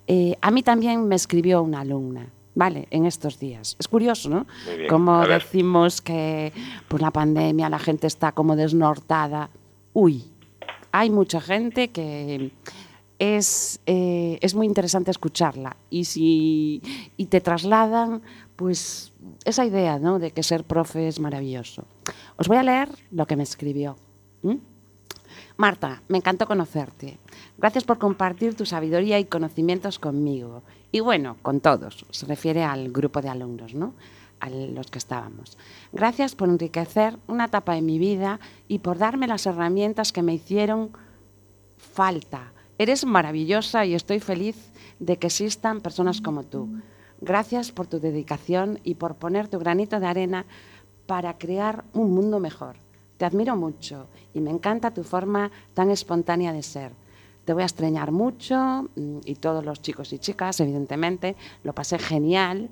eh, a mí también me escribió una alumna ¿vale? En estos días. Es curioso, ¿no? Como decimos que pues la pandemia, la gente está como desnortada. Uy, hay mucha gente que es, eh, es muy interesante escucharla. Y si y te trasladan, pues esa idea, ¿no? De que ser profe es maravilloso. Os voy a leer lo que me escribió. Marta, me encantó conocerte. Gracias por compartir tu sabiduría y conocimientos conmigo. Y bueno, con todos. Se refiere al grupo de alumnos, ¿no? A los que estábamos. Gracias por enriquecer una etapa de mi vida y por darme las herramientas que me hicieron falta. Eres maravillosa y estoy feliz de que existan personas como tú. Gracias por tu dedicación y por poner tu granito de arena para crear un mundo mejor. Te admiro mucho y me encanta tu forma tan espontánea de ser. Te voy a extrañar mucho mm, y todos los chicos y chicas, evidentemente. Lo pasé genial.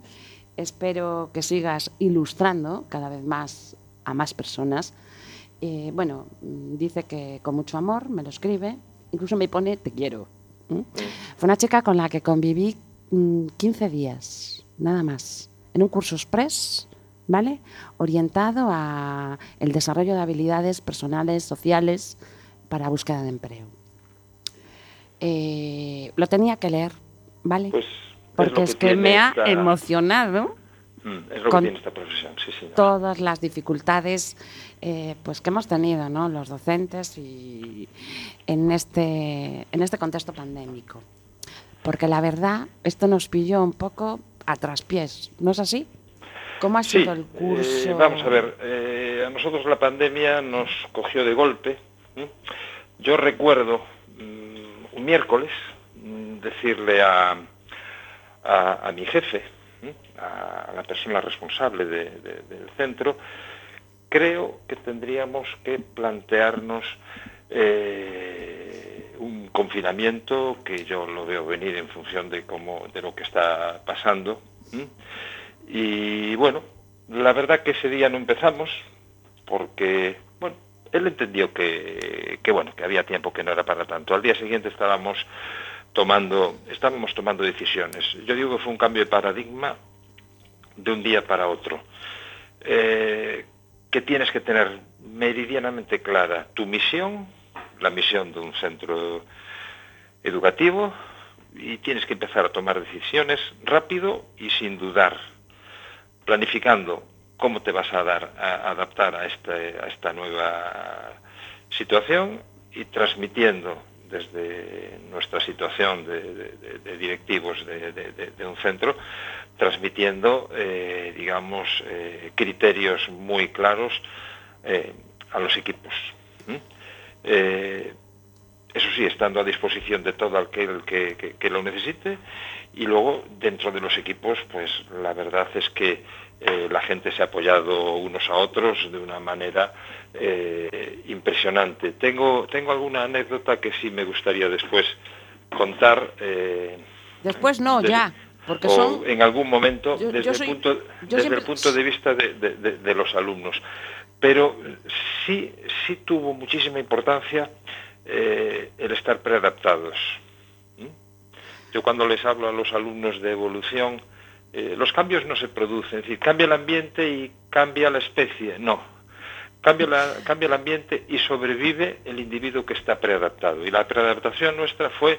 Espero que sigas ilustrando cada vez más a más personas. Eh, bueno, mm, dice que con mucho amor me lo escribe, incluso me pone te quiero. Fue una chica con la que conviví 15 mm, días, nada más, en un curso express ¿vale? Orientado a el desarrollo de habilidades personales, sociales, para búsqueda de empleo. Eh, lo tenía que leer, ¿vale? Pues Porque es, que, me ha emocionado. Mm, es lo que tiene esta profesión, sí, sí. Todas las dificultades eh, pues que hemos tenido, ¿no? Los docentes y en este, en este contexto pandémico. Porque la verdad, esto nos pilló un poco a traspiés, ¿no es así? ¿Cómo ha sido el curso? Eh, vamos a ver, eh, a nosotros la pandemia nos cogió de golpe. Yo recuerdo mm, un miércoles mm, decirle a, a, mi jefe, a la persona responsable del centro, creo que tendríamos que plantearnos eh, un confinamiento que yo lo veo venir en función de cómo de lo que está pasando. Y bueno, la verdad que ese día no empezamos porque, bueno, él entendió que, que, bueno, que había tiempo que no era para tanto. Al día siguiente estábamos tomando, estábamos tomando decisiones. Yo digo que fue un cambio de paradigma de un día para otro. Eh, que tienes que tener meridianamente clara tu misión, la misión de un centro educativo, y tienes que empezar a tomar decisiones rápido y sin dudar planificando cómo te vas a, dar, a adaptar a, este, a esta nueva situación y transmitiendo desde nuestra situación de, directivos de, un centro, transmitiendo, eh, digamos, eh, criterios muy claros eh, a los equipos. Eso sí, estando a disposición de todo aquel que lo necesite y luego, dentro de los equipos, pues la verdad es que eh, la gente se ha apoyado unos a otros de una manera eh, impresionante. Tengo, tengo alguna anécdota que sí me gustaría después contar. Eh, después no, ya. Porque son... en algún momento desde, el, punto, desde el punto de vista de, los alumnos. Pero sí, sí tuvo muchísima importancia el estar preadaptados. Yo cuando les hablo a los alumnos de evolución, eh, los cambios no se producen, es decir, cambia el ambiente y cambia la especie, no. Cambia, la, cambia el ambiente y sobrevive el individuo que está preadaptado. Y la preadaptación nuestra fue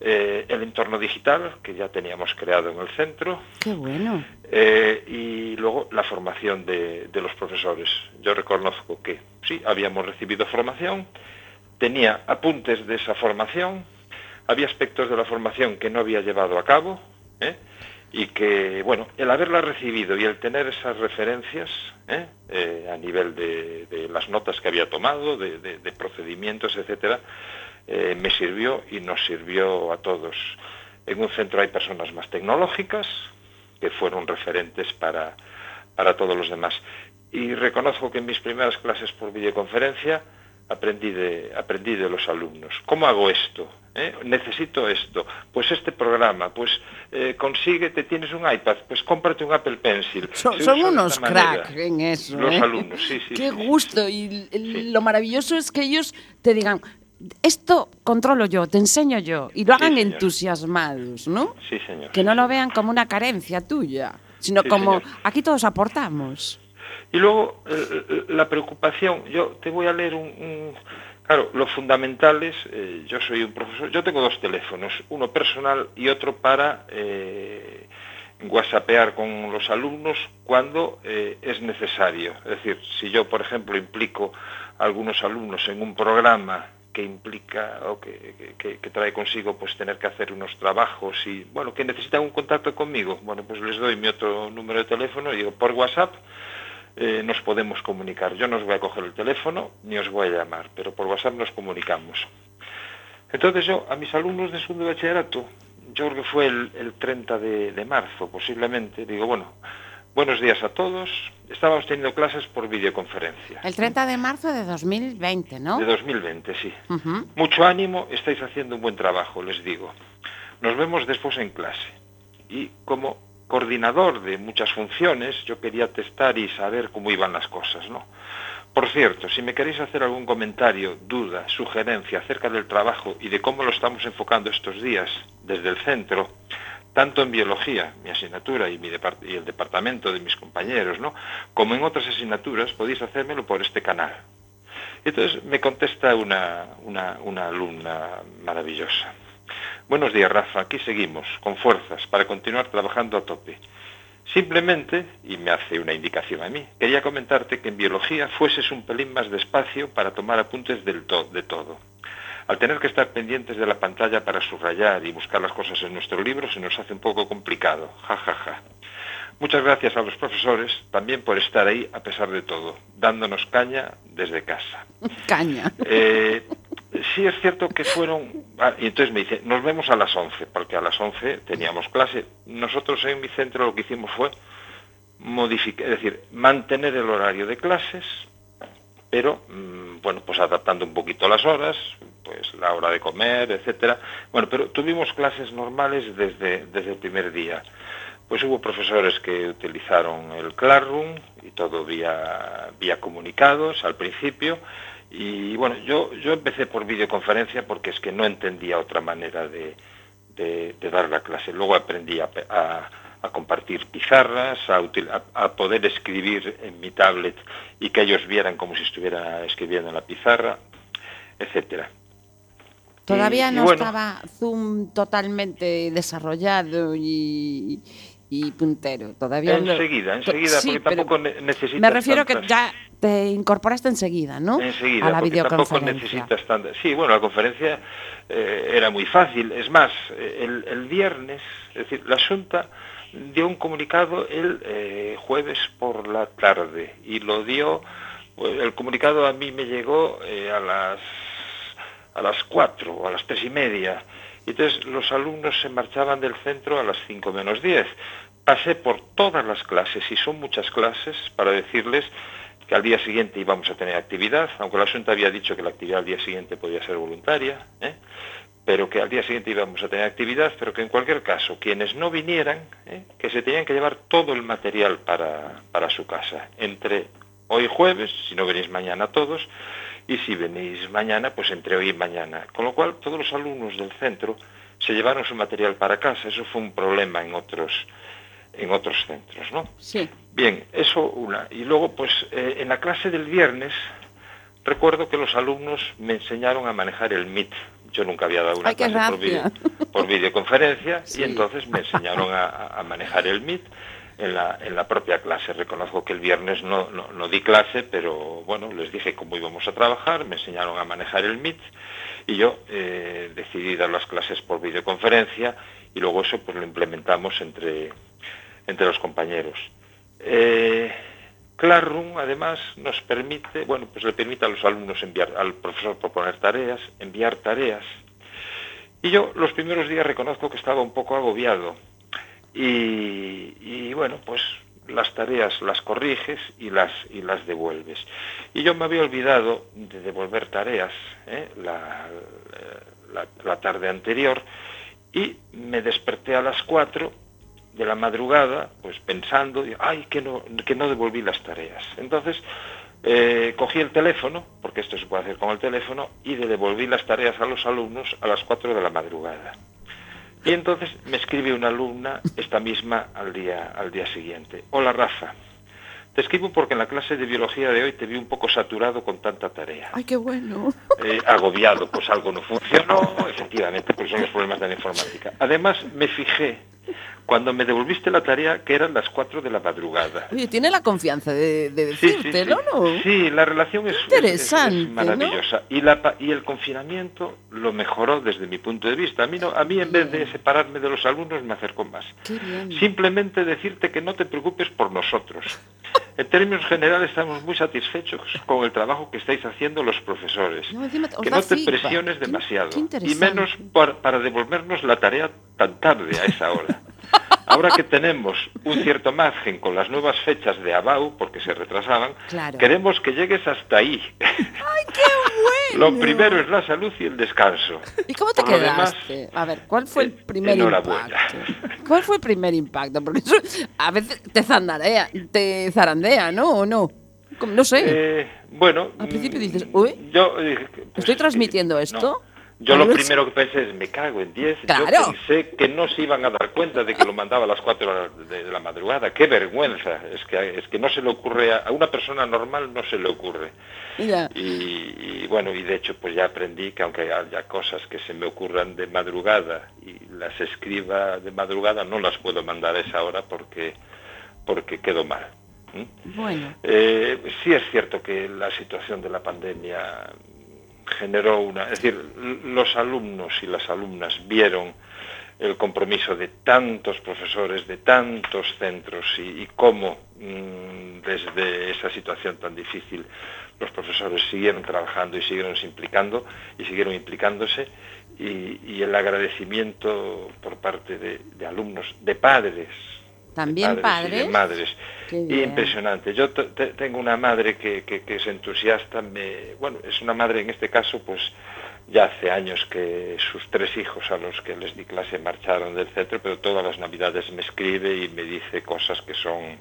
eh, el entorno digital que ya teníamos creado en el centro. Qué bueno. Eh, y luego la formación de, de, los profesores. Yo reconozco que sí, habíamos recibido formación, tenía apuntes de esa formación, había aspectos de la formación que no había llevado a cabo ¿eh? y que, bueno, el haberla recibido y el tener esas referencias ¿eh? Eh, a nivel de, las notas que había tomado, de, procedimientos, etcétera, me sirvió y nos sirvió a todos. En un centro hay personas más tecnológicas que fueron referentes para, para todos los demás. Y reconozco que en mis primeras clases por videoconferencia aprendí de, aprendí de los alumnos. ¿Cómo hago esto? ¿Eh? Necesito esto. Pues este programa, pues eh, consigue, te tienes un iPad, pues cómprate un Apple Pencil. Son, son unos cracks en eso. Los ¿eh? alumnos, sí, sí. Qué sí, gusto. Y lo maravilloso es que ellos te digan, esto controlo yo, te enseño yo, y lo hagan Sí, entusiasmados, ¿no? Sí, señor. Que no lo vean como una carencia tuya, sino Sí, como señor. aquí todos aportamos. Y luego, eh, eh, la preocupación, yo te voy a leer un... claro, lo fundamental es, eh, yo soy un profesor, yo tengo dos teléfonos, uno personal y otro para eh, whatsappear con los alumnos cuando es necesario. Es decir, si yo, por ejemplo, implico a algunos alumnos en un programa que implica o que, que- que trae consigo pues tener que hacer unos trabajos y bueno que necesitan un contacto conmigo bueno pues les doy mi otro número de teléfono y digo por WhatsApp eh, nos podemos comunicar. Yo no os voy a coger el teléfono ni os voy a llamar, pero por WhatsApp nos comunicamos. Entonces yo, a mis alumnos de segundo de bachillerato, yo creo que fue el, el 30 de, de marzo posiblemente, digo, bueno, buenos días a todos, estábamos teniendo clases por videoconferencia. El 30 de marzo de 2020, ¿no? De 2020, sí. Ujú. Mucho ánimo, estáis haciendo un buen trabajo, les digo. Nos vemos después en clase. Y como coordinador de muchas funciones, yo quería testar y saber cómo iban las cosas, ¿no? Por cierto, si me queréis hacer algún comentario, duda, sugerencia acerca del trabajo y de cómo lo estamos enfocando estos días desde el centro, tanto en biología, mi asignatura y, el departamento de mis compañeros, ¿no? como en otras asignaturas, podéis hacérmelo por este canal. Entonces me contesta una, una alumna maravillosa. Buenos días, Rafa. Aquí seguimos, con fuerzas, para continuar trabajando a tope. Simplemente, y me hace una indicación a mí, quería comentarte que en biología fueses un pelín más despacio para tomar apuntes del de todo. Al tener que estar pendientes de la pantalla para subrayar y buscar las cosas en nuestro libro se nos hace un poco complicado. Ja, ja, ja. Muchas gracias a los profesores también por estar ahí a pesar de todo, dándonos caña desde casa. Caña. Eh, sí es cierto que fueron... ah, y entonces me dice, nos vemos a las 11, porque a las 11 teníamos clase. Nosotros en mi centro lo que hicimos fue modificar, es decir, mantener el horario de clases, pero, mm, bueno, pues adaptando un poquito las horas, pues la hora de comer, etcétera. Bueno, pero tuvimos clases normales desde, desde el primer día. Pues hubo profesores que utilizaron el Classroom y todo vía, vía comunicados al principio. Y bueno, yo, yo empecé por videoconferencia porque es que no entendía otra manera de, de- de dar la clase. Luego aprendí a, a- a compartir pizarras, a, util- a- poder escribir en mi tablet y que ellos vieran como si estuviera escribiendo en la pizarra, etcétera. Todavía Y- y no bueno, estaba Zoom totalmente desarrollado y, y puntero. Todavía no- Enseguida, to- enseguida, sí, porque tampoco ne- necesitas Me refiero que tantas- ya te incorporaste enseguida, ¿no? Enseguida, a la porque tampoco videoconferencia. necesitas tanta... Sí, bueno, la conferencia eh, era muy fácil. Es más, eh, el, el viernes, es decir, la Junta dio un comunicado el eh, jueves por la tarde y lo dio, pues, el comunicado a mí me llegó eh, a las a las cuatro o a las tres y media. Y entonces los alumnos se marchaban del centro a las cinco menos diez. Pasé por todas las clases, y son muchas clases, para decirles que al día siguiente íbamos a tener actividad, aunque la Junta había dicho que la actividad al día siguiente podía ser voluntaria, ¿eh? pero que al día siguiente íbamos a tener actividad, pero que en cualquier caso, quienes no vinieran, ¿eh? que se tenían que llevar todo el material para, para su casa, entre hoy jueves, si no venís mañana todos, y si venís mañana, pues entre hoy y mañana. Con lo cual, todos los alumnos del centro se llevaron su material para casa. Eso fue un problema en otros, en otros centros, ¿no? Sí. Bien, eso una. Y luego, pues, eh, en la clase del viernes, recuerdo que los alumnos me enseñaron a manejar el Meet. Yo nunca había dado una Ay, clase por, video- por videoconferencia Sí. y entonces me enseñaron a, a- manejar el Meet en la, en la propia clase. Reconozco que el viernes no, no, di clase, pero bueno, les dije cómo íbamos a trabajar, me enseñaron a manejar el Meet y yo eh, decidí dar las clases por videoconferencia y luego eso pues lo implementamos entre, entre los compañeros. Eh, además nos permite, bueno, pues le permite a los alumnos enviar, al profesor proponer tareas, enviar tareas. Y yo los primeros días reconozco que estaba un poco agobiado. Y, bueno, pues las tareas las corriges y las, y las devuelves. Y yo me había olvidado de devolver tareas ¿eh? la, la, tarde anterior y me desperté a las 4 de la madrugada, pues pensando, ay, que no, que no devolví las tareas. Entonces, eh, cogí el teléfono, porque esto se puede hacer con el teléfono, y devolví las tareas a los alumnos a las 4 de la madrugada. Y entonces me escribe una alumna esta misma al día, al día siguiente. Hola Rafa, te escribo porque en la clase de biología de hoy te vi un poco saturado con tanta tarea. Ay, qué bueno. Eh, agobiado, pues algo no funcionó, efectivamente, pues son los problemas de la informática. Además, me fijé cuando me devolviste la tarea que eran las 4 de la madrugada. Oye, tiene la confianza de, de decírtelo, ¿no? Sí, la relación es, Interesante, maravillosa. Y, la, y el confinamiento lo mejoró desde mi punto de vista. A mí, no, a mí en vez de separarme de los alumnos me acercó más. Simplemente decirte que no te preocupes por nosotros. En términos generales estamos muy satisfechos con el trabajo que estáis haciendo los profesores. que no te presiones demasiado. y menos para devolvernos la tarea tan tarde a esa hora. Ahora que tenemos un cierto margen con las nuevas fechas de ABAU, porque se retrasaban, queremos que llegues hasta ahí. ¡Ay, qué bueno! Lo primero es la salud y el descanso. ¿Y cómo te quedaste? a ver, ¿cuál fue el eh, primer impacto? ¿Cuál fue el primer impacto? Porque eso a veces te zandarea, te zarandea, ¿no? ¿O no? No sé. Eh, bueno. Al principio dices, uy, yo, pues, ¿estoy transmitiendo esto? Yo lo primero que pensé es, me cago en 10. Yo pensé que no se iban a dar cuenta de que lo mandaba a las 4 de la madrugada. ¡Qué vergüenza! Es que, es que no se le ocurre, a, una persona normal no se le ocurre. Y, bueno, y de hecho pues ya aprendí que aunque haya cosas que se me ocurran de madrugada y las escriba de madrugada, no las puedo mandar a esa hora porque, porque quedo mal. Bueno. Eh, sí es cierto que la situación de la pandemia generó una... Es decir, los alumnos y las alumnas vieron el compromiso de tantos profesores, de tantos centros y, cómo mm, desde esa situación tan difícil los profesores siguieron trabajando y siguieron implicando y siguieron implicándose y, el agradecimiento por parte de alumnos, de padres, también padres. De madres. Impresionante. Yo tengo una madre que, es entusiasta, me, bueno, es una madre en este caso, pues ya hace años que sus tres hijos a los que les di clase marcharon del centro, pero todas las navidades me escribe y me dice cosas que son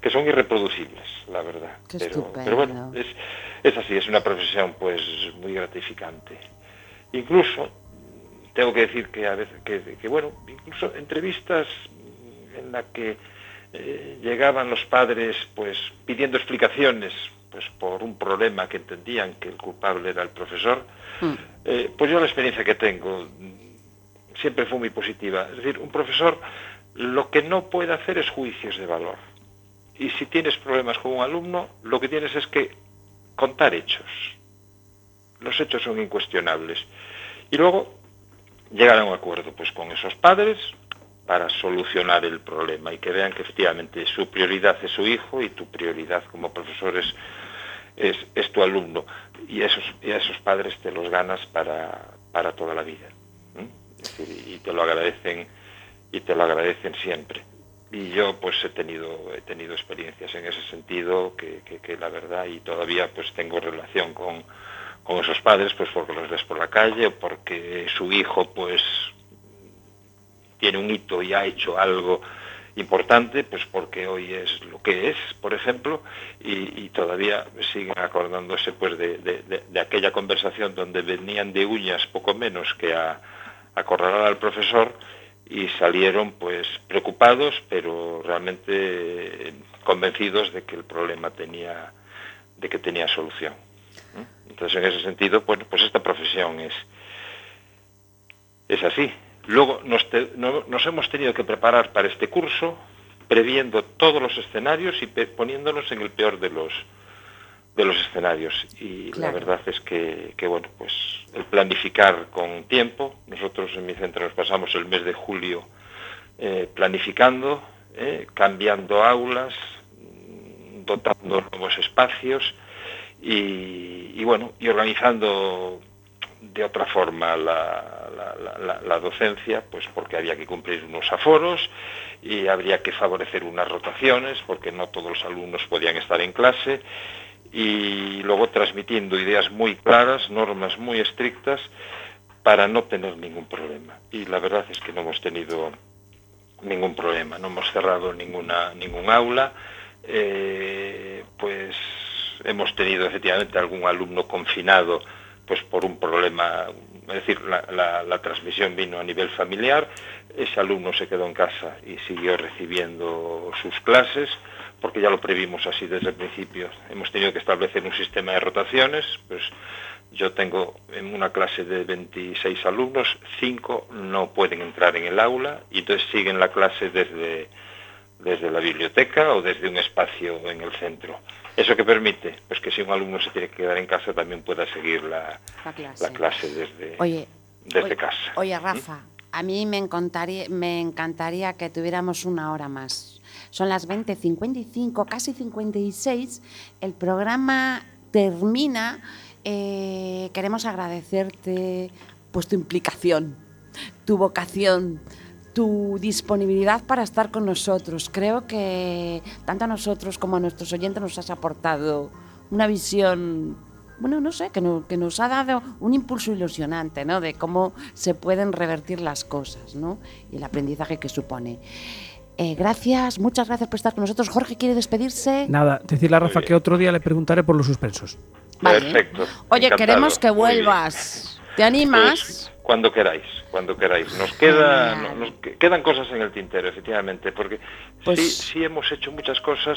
que son irreproducibles, la verdad. pero, bueno, es, es así, es una profesión pues muy gratificante. Incluso tengo que decir que a veces que, que bueno, incluso entrevistas en la que eh, llegaban los padres pues pidiendo explicaciones pues por un problema que entendían que el culpable era el profesor, hmm. eh, pues yo la experiencia que tengo siempre fue muy positiva. Es decir, un profesor lo que no puede hacer es juicios de valor. Y si tienes problemas con un alumno, lo que tienes es que contar hechos. Los hechos son incuestionables. Y luego llegar a un acuerdo pues con esos padres para solucionar el problema y que vean que efectivamente su prioridad es su hijo y tu prioridad como profesor es, es, tu alumno. Y esos, y esos padres te los ganas para, para toda la vida. y te lo agradecen y te lo agradecen siempre. Y yo pues he tenido, he tenido experiencias en ese sentido que, que, la verdad y todavía pues tengo relación con, con esos padres pues porque los ves por la calle o porque su hijo pues tiene un hito y ha hecho algo importante, pues porque hoy es lo que es, por ejemplo, y, todavía siguen acordándose pues de, aquella conversación donde venían de uñas poco menos que a, acorralar al profesor y salieron pues preocupados, pero realmente convencidos de que el problema tenía, de que tenía solución. Entonces, en ese sentido, bueno, pues esta profesión es, es así. Luego nos, hemos tenido que preparar para este curso previendo todos los escenarios y poniéndonos en el peor de los de los escenarios. Y la verdad es que, bueno pues el planificar con tiempo nosotros en mi centro nos pasamos el mes de julio eh, planificando eh, cambiando aulas dotando nuevos espacios y, y bueno y organizando de otra forma la, docencia, pues porque había que cumplir unos aforos y habría que favorecer unas rotaciones, porque no todos los alumnos podían estar en clase, y luego transmitiendo ideas muy claras, normas muy estrictas, para no tener ningún problema. Y la verdad es que no hemos tenido ningún problema, no hemos cerrado ninguna, ningún aula, eh, pues hemos tenido efectivamente algún alumno confinado pues por un problema, es decir, la, transmisión vino a nivel familiar, ese alumno se quedó en casa y siguió recibiendo sus clases, porque ya lo previmos así desde el principio. Hemos tenido que establecer un sistema de rotaciones, pues yo tengo en una clase de 26 alumnos, 5 no pueden entrar en el aula y entonces siguen la clase desde, desde la biblioteca o desde un espacio en el centro. ¿Eso que permite? Pues que si un alumno se tiene que quedar en casa también pueda seguir la, La clase. la clase desde, Oye, desde oye, casa. Oye, Rafa, a mí me encantaría, me encantaría que tuviéramos una hora más. Son las 20.55, casi 56. El programa termina. Eh, queremos agradecerte pues tu implicación, tu vocación, tu disponibilidad para estar con nosotros. Creo que tanto a nosotros como a nuestros oyentes nos has aportado una visión, bueno, no sé, que, no, que nos ha dado un impulso ilusionante, ¿no? De cómo se pueden revertir las cosas, ¿no? Y el aprendizaje que supone. Eh, gracias, muchas gracias por estar con nosotros. Jorge quiere despedirse. Nada, decirle a Rafa que otro día le preguntaré por los suspensos. Vale. Perfecto. Oye, encantado, queremos que vuelvas. ¿Te animas? Pues, cuando queráis, cuando queráis. Nos, queda, no- nos quedan cosas en el tintero, efectivamente, porque Pues- sí, sí hemos hecho muchas cosas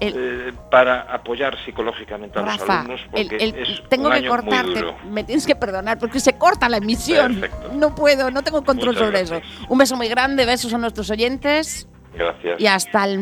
El- eh, para apoyar psicológicamente a los alumnos, el- porque el- es tengo un que año muy cortarte. duro. Me tienes que perdonar porque se corta la emisión. Perfecto. No puedo, no tengo control Muchas sobre gracias. eso. Un beso muy grande, besos a nuestros oyentes Gracias. y hasta el